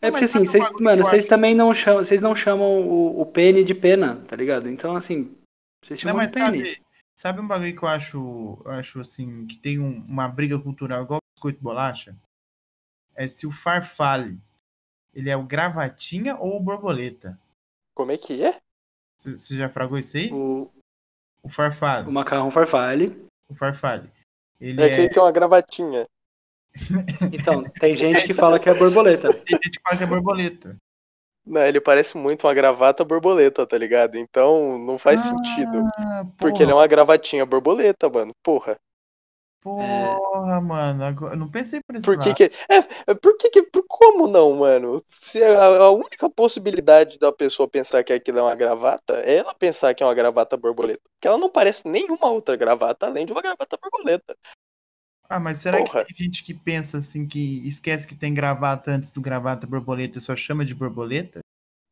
É Não, porque mas assim, vocês, que mano, vocês também não chamam, vocês não chamam o, o pene de pena, tá ligado? Então assim, vocês Não, chamam mas de pene. sabe, sabe um bagulho que eu acho, eu acho assim, que tem um- uma briga cultural igual biscoito bolacha? É se o farfalle, ele é o gravatinha ou o borboleta? Como é que é? Você já fragou isso aí? O, O farfalle. o macarrão farfalle. O farfalle. Ele É é. aquele que é uma gravatinha. Então, tem gente que fala que é borboleta. Tem gente que fala que é borboleta. Não, ele parece muito uma gravata borboleta, tá ligado? Então não faz sentido. Ah, Porque ele é uma gravatinha borboleta, mano. Porra. Porra, mano. Agora, eu não pensei por esse Por que que. É, é, por que que. Por como não, mano? Se a, a única possibilidade da pessoa pensar que aquilo é uma gravata é ela pensar que é uma gravata borboleta. Porque ela não parece nenhuma outra gravata além de uma gravata borboleta. Ah, mas será Porra. que tem gente que pensa assim, que esquece que tem gravata antes do gravata borboleta e só chama de borboleta?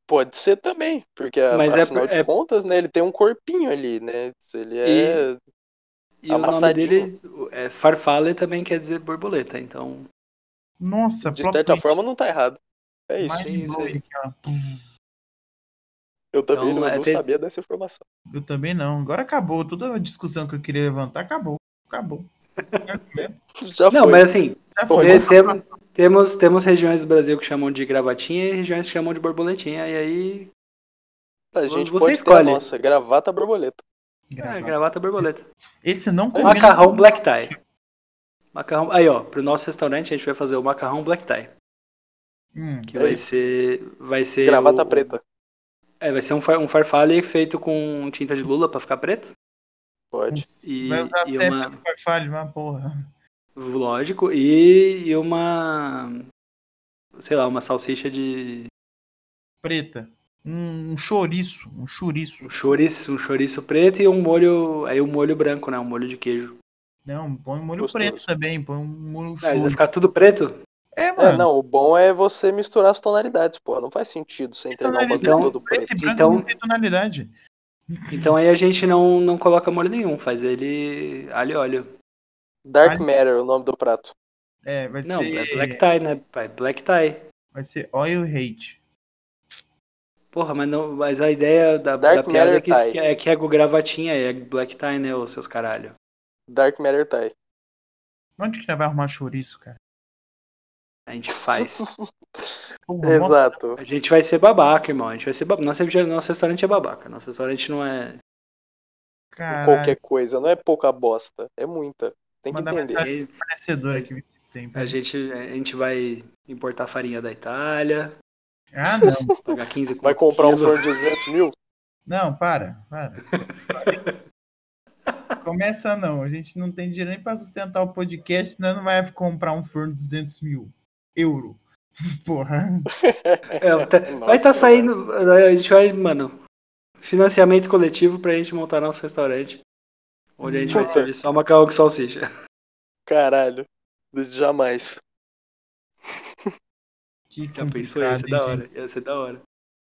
Pode ser também, porque a- Mas é- afinal de é- contas, né, ele tem um corpinho ali, né? Ele é. E o nome dele é Farfalle também quer dizer borboleta, então. Nossa, De certa forma, não tá errado. É isso. Mind isso Eu também Então, não, é, não tem- sabia dessa informação. Eu também não. Agora acabou. Toda a discussão que eu queria levantar acabou. Acabou. Já Não, foi. mas assim, foi. te- tem- temos, temos regiões do Brasil que chamam de gravatinha e regiões que chamam de borboletinha, e aí. A gente você pode escolhe. ter a nossa gravata borboleta. É, Gravado. gravata borboleta. Esse não combina. Macarrão black tie. Macarrão. Aí, ó, pro nosso restaurante a gente vai fazer o macarrão black tie. Hum, Que É vai isso. ser. Vai ser. Gravata o- preta. É, vai ser um, far, um farfalle feito com tinta de lula pra ficar preto. Pode. E, vai usar e sempre uma. do farfalho, uma porra. Lógico. E, e uma. Sei lá, uma salsicha de. Preta. Um, um chouriço. Um chouriço. Um chouriço, um chouriço preto e um molho. Aí um molho branco, né? Um molho de queijo. Não, põe um molho Gostoso. preto também. Põe um molho Ah, vai ficar tudo preto? É, É, mano. não, o bom é você misturar as tonalidades, pô. Não faz sentido você entregar o bagulho Então, todo Preto preto. e branco Então- não tem tonalidade. Então aí a gente não, não coloca molho nenhum, faz ele alho e óleo. Dark Ai. Matter, o nome do prato. É, vai Não, ser. é black tie, né? pai? Black tie. Vai ser oil hate. Porra, mas, não, mas a ideia da, Dark da piada é que, tie. que é que é com gravatinha, é black tie, né, os seus caralho. Dark Matter Tie. Onde que você vai arrumar chouriço, cara? A gente faz. Exato. A gente vai ser babaca, irmão. A gente vai ser babaca. Nosso, nosso restaurante é babaca. Nosso restaurante não é. Caralho. Qualquer coisa. Não é pouca bosta. É muita. Tem que entender. mensagem fornecedora que você tem. A gente, a gente vai importar farinha da Itália, Ah, não. pagar 15 Vai comprar um forno de 200 mil? Não, para, para. Começa não, a gente não tem dinheiro nem pra sustentar o podcast, nós não vai comprar um forno de 200 mil euro. Porra. É, tá- Nossa, vai estar mano. saindo. A gente vai, mano. Financiamento coletivo pra gente montar nosso restaurante. Onde a gente vai servir só macarrão com salsicha. Caralho. Jamais. Que Já pensou? Ia ser da hora. Ia ser da hora.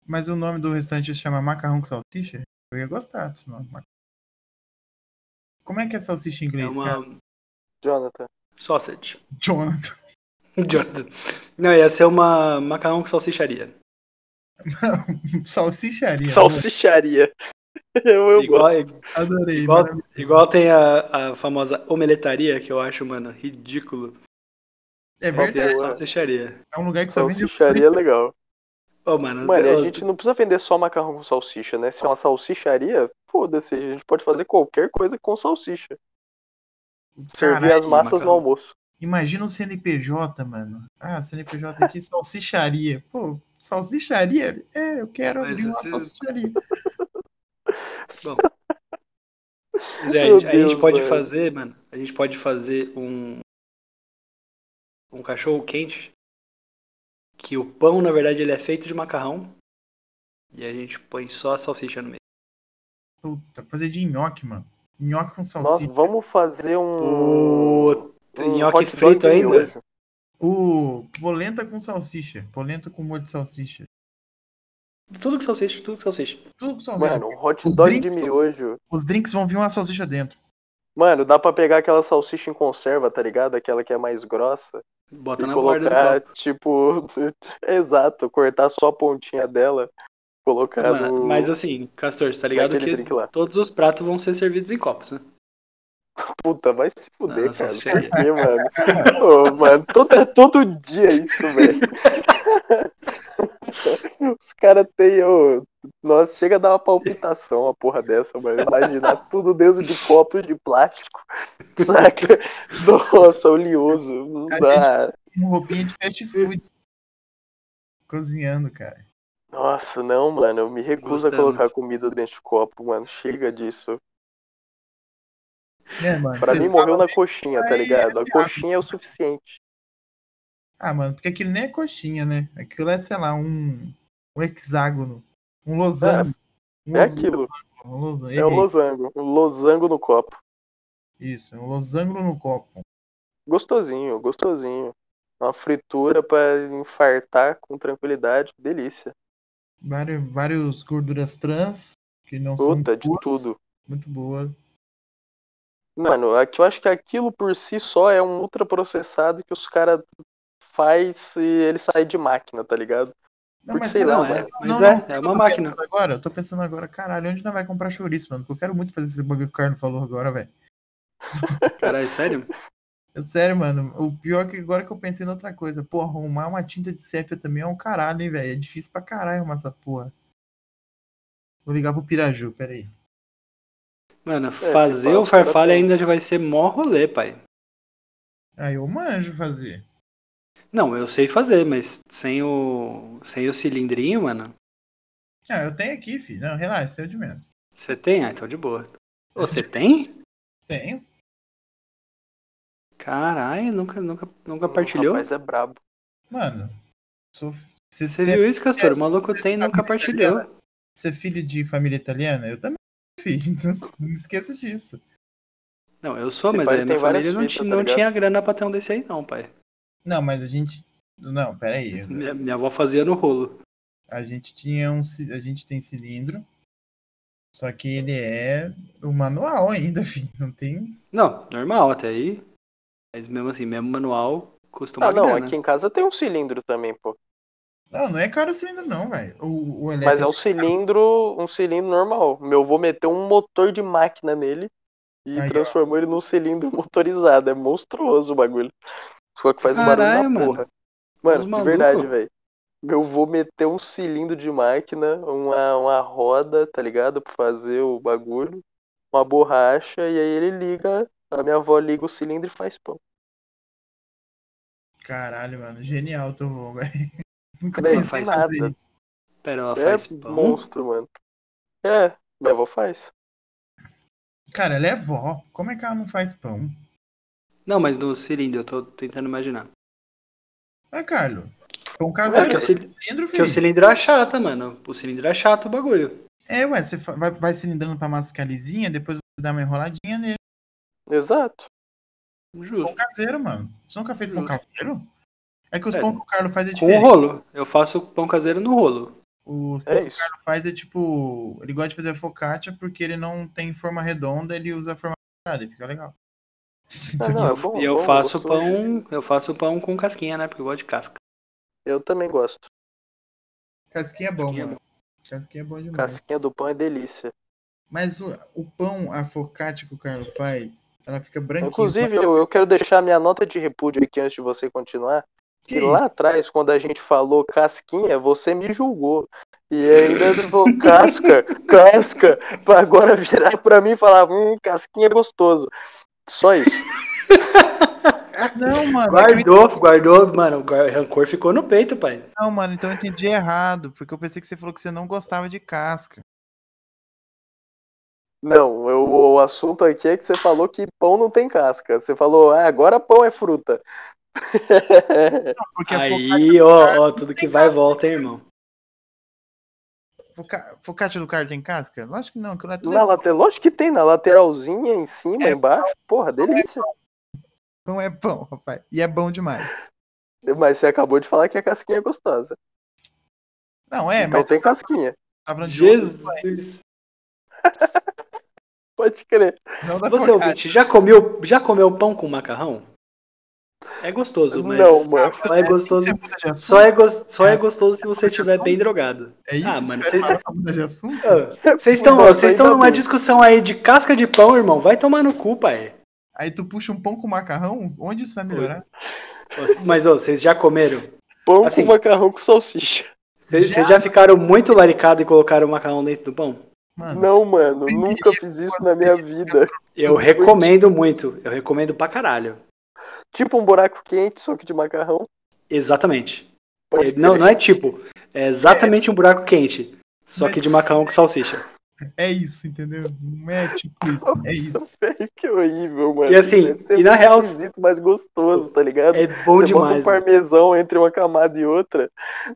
Mas o nome do restaurante se chama Macarrão com Salsicha? Eu ia gostar desse nome. Como é que é salsicha em É inglês, cara? uma Jonathan. sausage. Jonathan. Jonathan. Não, ia ser uma macarrão com salsicharia. Salsicharia. Salsicharia. Eu, eu igual, gosto. Adorei. igual, igual tem a, a famosa omeletaria, que eu acho, mano, ridículo. É verdade. Salsicharia. É um lugar que só vende Salsicharia é legal. Ô, mano, Mano, e a eu- gente não precisa vender só macarrão com salsicha, né? Se é uma salsicharia, foda-se. A gente pode fazer qualquer coisa com salsicha. Servir Caralho, as massas no macarrão. almoço. Imagina o CNPJ, mano. Ah, CNPJ aqui, salsicharia. Pô, salsicharia? É, eu quero Mas abrir uma esse- salsicharia. Bom. É, a gente, a gente Deus, pode fazer, mano, a gente pode fazer um um cachorro quente que o pão, na verdade, ele é feito de macarrão e a gente põe só a salsicha no meio. Puta, fazer de nhoque, mano. Nhoque com Nossa, salsicha. vamos fazer um. Puta, um nhoque frito de ainda? O polenta com salsicha. Polenta com molho de salsicha. Tudo com salsicha, tudo com salsicha. Tudo com salsicha. Mano, um hot Os dog de drinks- miojo. Os drinks vão vir uma salsicha dentro. Mano, dá pra pegar aquela salsicha em conserva, tá ligado? Aquela que é mais grossa. Bota e na borda do colocar, tipo. Exato, cortar só a pontinha dela. Colocar Mano, no. Mas assim, Castor, você tá ligado naquele que todos os pratos vão ser servidos em copos, né? Puta, vai se fuder, Não, cara. Por quê, mano? Ô, mano, todo, é todo dia isso, velho. Os caras têm. ô, Nossa, chega a dar uma palpitação a porra dessa, mano. Imaginar tudo dentro de copos de plástico. Saca? Nossa, oleoso. Não A dá. Uma roupinha de fast food. Cozinhando, cara. Nossa, não, mano. Eu me recuso a Gostamos. colocar comida dentro de copo, mano. Chega disso. É, mano. Pra Você mim, fala- morreu na coxinha, tá ligado? A é coxinha é o suficiente. Ah, mano, porque aquilo nem é coxinha, né? Aquilo é, sei lá, um, um hexágono. Um losango. um É losango, aquilo. Um losango. É um losango. Um losango no copo. Isso, é um losango no copo. Gostosinho, gostosinho. Uma fritura pra infartar com tranquilidade. Delícia. Vários, vários gorduras trans, que não são Puta, de tudo. muito boa. Mano, aqui eu acho que aquilo por si só é um ultraprocessado que os caras faz e ele sai de máquina, tá ligado? Não, Porque mas sei lá, Não, é, mano. mas Não, é, não, é que uma máquina. Agora, eu tô pensando agora, caralho, onde nós vai comprar chouriço, mano? Porque eu quero muito fazer esse bagulho que o Carlos falou agora, velho. Caralho, sério? É sério, mano. O pior é que agora que eu pensei em outra coisa. Pô, arrumar uma tinta de sépia também é um caralho, hein, velho. É difícil pra caralho arrumar essa porra. Vou ligar pro Piraju, peraí. Mano, se fazer pá, o farfalho ainda vai ser mó rolê, pai. Ah, eu manjo fazer. Não, eu sei fazer, mas sem o sem o cilindrinho, mano. Ah, eu tenho aqui, filho. Não, relaxa, isso é de menos. Você tem? Ah, então de boa. Você tem? Tenho. Caralho, nunca, nunca, nunca O partilhou? rapaz é brabo. Mano, sou. Você Você viu isso, Castor? O maluco tem e de nunca partilhou. Você é filho de família italiana? Eu também, filho. Não esqueça disso. Não, eu sou, mas pai a tem minha família não, fitas, tá não ligado? tinha grana pra ter um desse aí, não, pai. Não, mas a gente. Não, peraí. Minha, minha avó fazia no rolo. A gente tinha um. A gente tem cilindro. Só que ele é o manual ainda, filho. Não tem. Não, normal até aí. Mas mesmo assim, mesmo manual, custa uma Ah, não, grana. aqui em casa tem um cilindro também, pô. Não, não é caro o cilindro, não, velho. O, o Mas é um cilindro, um cilindro normal. Meu avô meteu um motor de máquina nele e Aí, ó. transformou ele num cilindro motorizado. É monstruoso o bagulho. Só que faz um barulho Caralho, da mano. porra. Mano, de verdade, velho. Meu avô meteu um cilindro de máquina, uma, uma roda, tá ligado? Pra fazer o bagulho, uma borracha, e aí ele liga, a minha avó liga o cilindro e faz pão. Caralho, mano. Genial, teu vô, velho. Nunca Véi, pensei faz em fazer nada. isso. Pera, ela É faz pão? monstro, mano. É, minha avó faz. Cara, ela é vó. Como é que ela não faz pão? Não, mas no cilindro, eu tô tentando imaginar. Ah, Carlos. Pão É, caseiro. que o cil- cilindro, Porque o filho. cilindro é chata, mano. O cilindro é chato o bagulho. É, ué, você vai, vai cilindrando pra massa ficar lisinha, depois você dá uma enroladinha nele. Exato. Pão Justo. caseiro, mano. Você nunca fez pão Justo. caseiro? É que os É, pão que o Carlos faz é Com o diferente. rolo. Eu faço pão caseiro no rolo. O É pão que o. Carlos faz é tipo. Ele gosta de fazer focaccia porque ele não tem forma redonda, ele usa forma quadrada e fica legal. Ah, não, é bom. E eu bom, faço gostoso. pão. Eu faço pão com casquinha, né? Porque eu gosto de casca. Eu também gosto. Casquinha é bom, Casquinha é mano. Casquinha é bom demais. Casquinha do pão é delícia. Mas o, o pão, a focaccia que o Carlos faz, ela fica branquinha. Inclusive, eu, eu quero deixar minha nota de repúdio aqui antes de você continuar. Que lá atrás, quando a gente falou casquinha, você me julgou. E ainda falou casca, casca, pra agora virar pra mim e falar, hum, casquinha é gostoso. Só isso. Não, mano. é que eu Guardou, guardou, mano. O rancor ficou no peito, pai. Não, mano, então eu entendi errado, porque eu pensei que você falou que você não gostava de casca. Não, eu- o assunto aqui é que você falou que pão não tem casca. Você falou, ah, agora pão é fruta. Aí, ó, ó, tudo que vai e volta, hein, irmão. foca- focaccia do Carlos tem casca? Lógico que não, que não é tudo Na lateral, lógico que tem, na lateralzinha, em cima, É. embaixo. Porra, delícia. Não é pão, rapaz. E é bom demais. Mas você acabou de falar que a casquinha é gostosa. Não, é, então mas tem casquinha. tá falando de Jesus. Pode crer. não Você, ouvinte, já comeu, já comeu pão com macarrão? É gostoso, mas Não, mano. só é gostoso, só é, gos- só é gostoso se você estiver bem drogado. É isso? Ah, mano, vocês-? Ah, Vocês estão vocês estão numa discussão aí de casca de pão, irmão. Vai tomar no cu, pai. Aí tu puxa um pão com macarrão, onde isso vai melhorar? Mas, ô, vocês já comeram? Pão Assim. com macarrão com salsicha. Vocês Já? já ficaram muito laricados e colocaram o macarrão dentro do pão? Mano, Não, mano, nunca fiz isso na minha vida. Eu recomendo muito. Eu recomendo pra caralho. Tipo um buraco quente, só que de macarrão. Exatamente. Pode É, Não, não é tipo. É exatamente um buraco quente. Só que de macarrão com salsicha. é isso, entendeu? Não é tipo isso, é isso. Nossa, velho, que horrível, mano. E assim, e na real- esquisito, mas gostoso, tá ligado? É bom Você bota um demais. mano. parmesão entre uma camada e outra,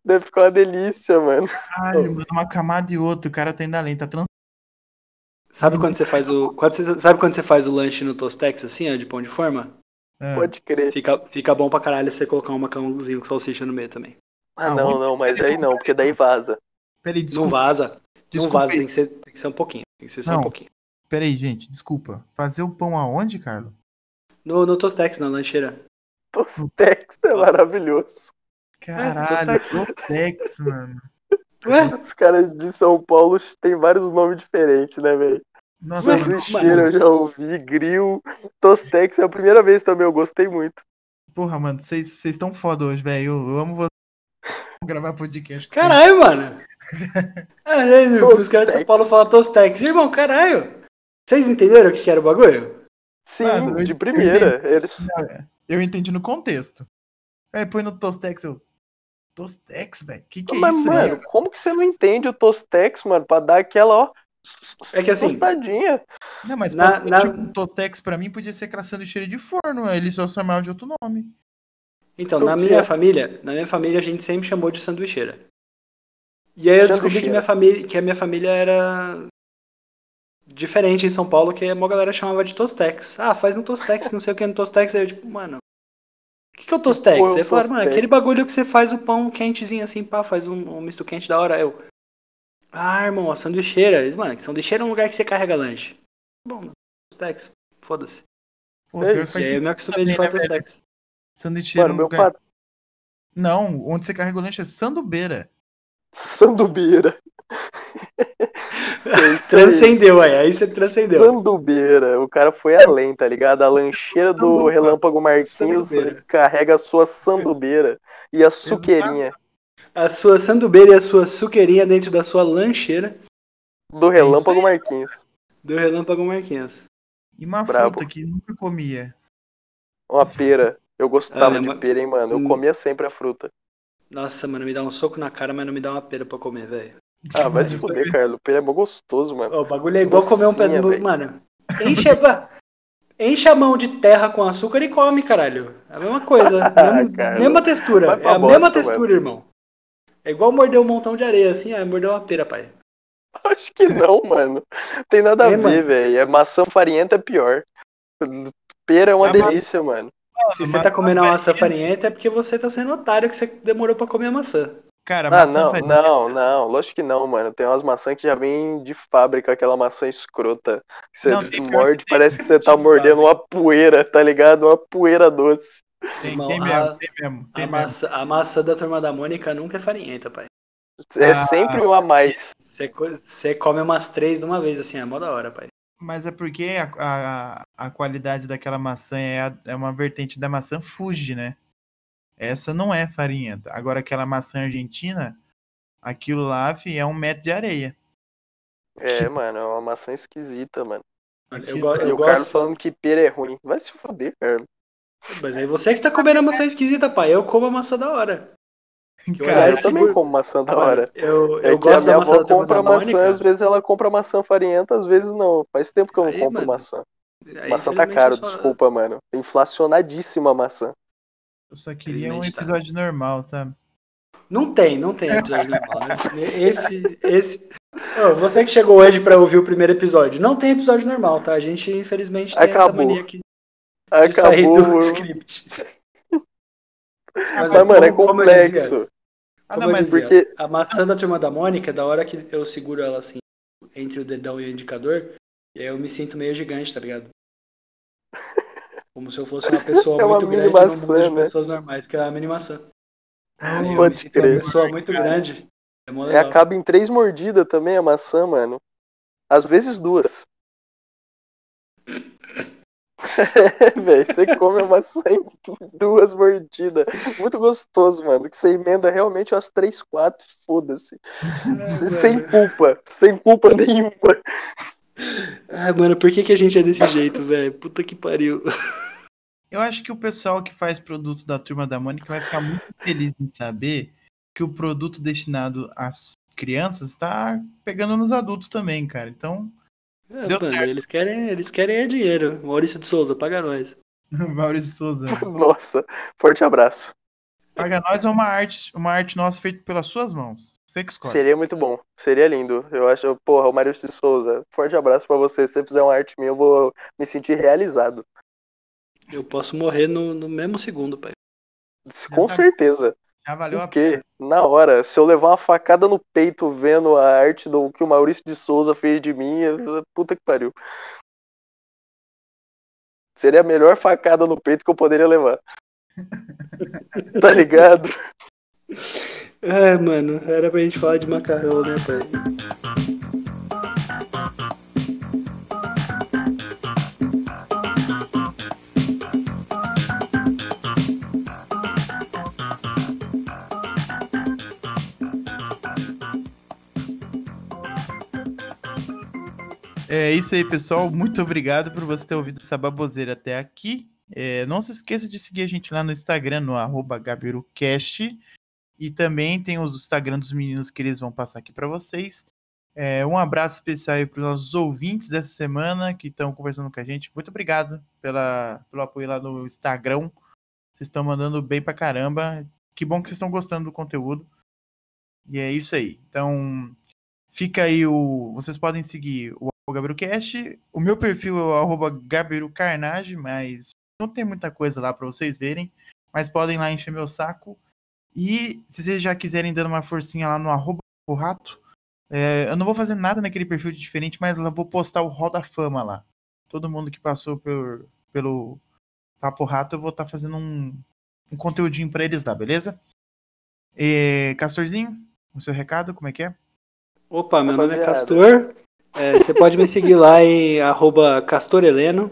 deve ficar uma delícia, mano. Caralho, mano, uma camada e outra, o cara tá ainda além, tá trans... Sabe quando você faz o. quando você- sabe quando você faz o lanche no Tostex, assim, ó, de pão de forma? É. Pode crer. Fica, fica bom pra caralho você colocar um macarrãozinho com salsicha no meio também. Ah, Ah, não, não, mas aí não, porque daí vaza. Peraí, Não desculpa. vaza. Não desculpa vaza, aí. tem que, ser, tem que ser um pouquinho. Tem que ser só Não. um pouquinho. Peraí, gente, desculpa. Fazer o pão aonde, Carlos? No, no Tostex, na lancheira. Tostex é maravilhoso. Caralho, Tostex, mano. Ué? Os caras de São Paulo têm vários nomes diferentes, né, velho? Nossa, mano, Sanduicheira eu já ouvi, grill, Tostex é a primeira vez também, eu gostei muito. porra, mano, vocês estão foda hoje, velho. Eu, eu amo você. Vamos gravar podcast com vocês. Caralho, mano. É, os caras São Paulo falam Tostex. Irmão, caralho. Vocês entenderam o que que era o bagulho? Sim, Mano, eu- de eu primeira. Eles... Eu entendi no contexto. Aí põe no Tostex, eu. Tostex, velho? Que que é Mas, isso, mano, velho? como que você não entende o Tostex, mano, pra dar aquela, ó, É que assim- tostadinha. Não, mas Na- pode ser, na- tipo, Tostex pra mim podia ser aquela sanduicheira de forno. Ele só chamava de outro nome. Então, na minha família, na minha família a gente sempre chamou de sanduicheira. E aí eu descobri que minha família, que a minha família era diferente em São Paulo, que a maior galera chamava de Tostex. Ah, faz no Tostex, não sei o que no Tostex. Aí eu tipo, mano, o que, que é o Tostex? é Aí falaram, mano, aquele bagulho que você faz o pão quentezinho assim, pá, faz um, um misto quente da hora. Eu, ah, irmão, a sanduicheira. Eles, mano, sanduicheira é um lugar que você carrega lanche. Bom, Tostex, foda-se. Pô, É aí eu me acostumei de falar né? Tostex. Sanduicheira Mano, no meu lugar... patrão. Não, onde você carrega o lanche é sandubeira. Sandubeira. Sei. Transcendeu aí, aí você transcendeu. Sandubeira. O cara foi além, tá ligado? A lancheira do. Relâmpago Marquinhos Sandubeira. carrega a sua sandubeira e a suqueirinha A sua sandubeira e a sua suqueirinha dentro da sua lancheira do Relâmpago Marquinhos. do Relâmpago Marquinhos. E uma Brabo. fruta que nunca comia. Uma pera. Eu gostava Ah, de mas- pera, hein, mano. Eu Hum. comia sempre a fruta. Nossa, mano, me dá um soco na cara, mas não me dá uma pera pra comer, velho. Ah, vai se fuder, Carlos. Pera é mó gostoso, mano. Ó, O bagulho é igual comer um Docinha, pedaço. velho. Mano, enche, a- enche a mão de terra com açúcar e come, caralho. É a mesma coisa. mesma, Carlos, mesma textura. É a bosta, mesma textura, irmão. É igual morder um montão de areia, assim, ah, morder uma pera, pai. Acho que não, mano. Tem nada a É, ver, mano. velho. É maçã farinhenta é pior. Pera é uma mas- delícia, mano. Se você tá comendo uma maçã farinhenta é porque você tá sendo otário que você demorou pra comer a maçã. Cara, Ah, maçã não, farinha- não, não. Lógico que não, mano. Tem umas maçãs que já vem de fábrica, aquela maçã escrota. Que você Não, morde, que parece que você tá de mordendo uma poeira, tá ligado? Uma poeira doce. Tem, Irmão, tem a- mesmo, tem mesmo, tem A mesmo. maçã, a maçã da turma da Mônica nunca é farinhenta, pai. É Ah. sempre um a mais. Você, co- você come umas três de uma vez, assim, é mó da hora, pai. Mas é porque a, a, a qualidade daquela maçã é, a- é uma vertente da maçã Fuji, né? Essa não é farinhenta. Agora aquela maçã argentina, aquilo lá, fi, é um metro de areia. É, mano, é uma maçã esquisita, mano. Eu, Aqui- go- E eu o Carlos gosto. falando que pera é ruim. Vai se foder, Carlos. Mas aí você que tá comendo a maçã esquisita, pai. Eu como a maçã da hora. Que Cara, olhar eu esse também como maçã da hora. Eu, É eu que a gosto minha da maçã avó compra maçã, Mônica. às vezes ela compra maçã farinhenta, às vezes não. Faz tempo que eu não Aí, compro mano, maçã. Aí, maçã tá caro, eu só- desculpa, mano. Inflacionadíssima a maçã. Eu só queria um tá. episódio normal, sabe? Não tem, não tem episódio normal. né? Esse, esse. Ô, você que chegou hoje pra ouvir o primeiro episódio, não tem episódio normal, tá? A gente, infelizmente, tem essa Acabou. mania aqui sair do Acabou. script. Mas, é mano, é complexo. Ah, não, mas porque- a maçã da turma da Mônica, da hora que eu seguro ela assim, entre o dedão e o indicador, e aí eu me sinto meio gigante, tá ligado? Como se eu fosse uma pessoa É uma muito mini grande maçã, né? pessoas normais, que é a mini maçã. Eu me Pode crer. uma pessoa muito grande. É É, acaba em três mordidas também a maçã, mano. Às vezes duas. É, velho, você come a maçã em duas mordidas. Muito gostoso, mano. Que você emenda realmente umas três, quatro, foda-se. Ah, Sem culpa, sem culpa nenhuma. Ai, mano, por que, que a gente é desse jeito, velho? Puta que pariu. eu acho que o pessoal que faz produto da Turma da Mônica vai ficar muito feliz em saber que o produto destinado às crianças está pegando nos adultos também, cara. Então, É, Deu mano, certo. eles querem, eles querem é dinheiro. Maurício de Souza, paga nós. Maurício Souza, Nossa, forte abraço. paga nós é uma arte, uma arte nossa feita pelas suas mãos. Você que escolhe. Seria muito bom, seria lindo. Eu acho, porra, o Marius de Souza, forte abraço pra você. Se você fizer uma arte minha, eu vou me sentir realizado. Eu posso morrer no, no mesmo segundo, pai. Com certeza. Já valeu a O quê? pena. Na hora, se eu levar uma facada no peito vendo a arte do que o Maurício de Souza fez de mim, puta que pariu. Seria a melhor facada no peito que eu poderia levar. tá ligado? É, mano, era pra gente falar de macarrão, né, pai? É isso aí, pessoal. Muito obrigado por você ter ouvido essa baboseira até aqui. É, não se esqueça de seguir a gente lá no Instagram, no arroba GabiruCast. E também tem os Instagram dos meninos que eles vão passar aqui para vocês. É, um abraço especial para os nossos ouvintes dessa semana que estão conversando com a gente. Muito obrigado pela, pelo apoio lá no Instagram. Vocês estão mandando bem pra caramba. Que bom que vocês estão gostando do conteúdo. E é isso aí. Então, fica aí o. Vocês podem seguir o arroba GabiruCast. O meu perfil é o arroba GabiruCarnage, mas não tem muita coisa lá para vocês verem. Mas podem lá encher meu saco. E se vocês já quiserem dando uma forcinha lá no arroba o rato, é, eu não vou fazer nada naquele perfil de diferente, mas eu vou postar o Hall da Fama lá. Todo mundo que passou por, pelo Papo Rato, eu vou estar fazendo um, um conteúdinho pra eles lá, beleza? E, Castorzinho, o seu recado, como é que é? Opa, meu nome é. Castor. É, você pode me seguir lá em arroba castorheleno.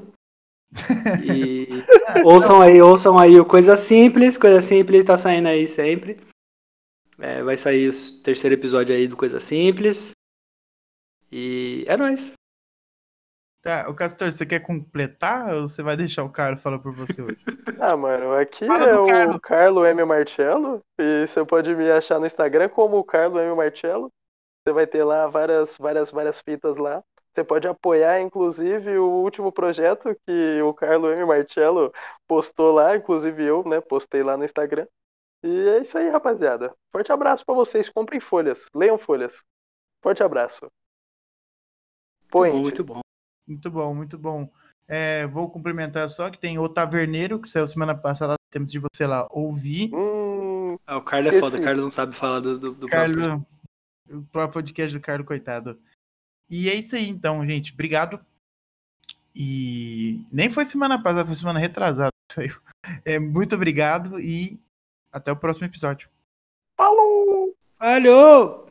E ouçam aí, ouçam aí o Coisa Simples. Coisa Simples tá saindo aí sempre. É, vai sair o terceiro episódio aí do Coisa Simples. E é nóis. Tá, o Castor, você quer completar ou você vai deixar o Carlos falar por você hoje? Ah, mano, aqui Fala é o Carlo. Carlo M. Marcello. E você pode me achar no Instagram como Carlo M. Marcello. Você vai ter lá várias, várias, várias fitas lá. Você pode apoiar, inclusive, o último projeto que o Carlo M. Marcello postou lá, inclusive eu, né, postei lá no Instagram. E é isso aí, rapaziada. Forte abraço pra vocês. Comprem folhas. Leiam folhas. Forte abraço. Muito bom, Point. muito bom. Muito bom, muito bom. É, vou complementar só que tem o Taverneiro, que saiu semana passada, temos de você lá ouvir. Hum, Ah, o Carlos é foda, o Carlos não sabe falar do, do, do próprio. O próprio podcast do Carlos, coitado. E é isso aí, então, gente. Obrigado. E nem foi semana passada, foi semana retrasada que saiu. É, muito obrigado e até o próximo episódio. falou! Falhou!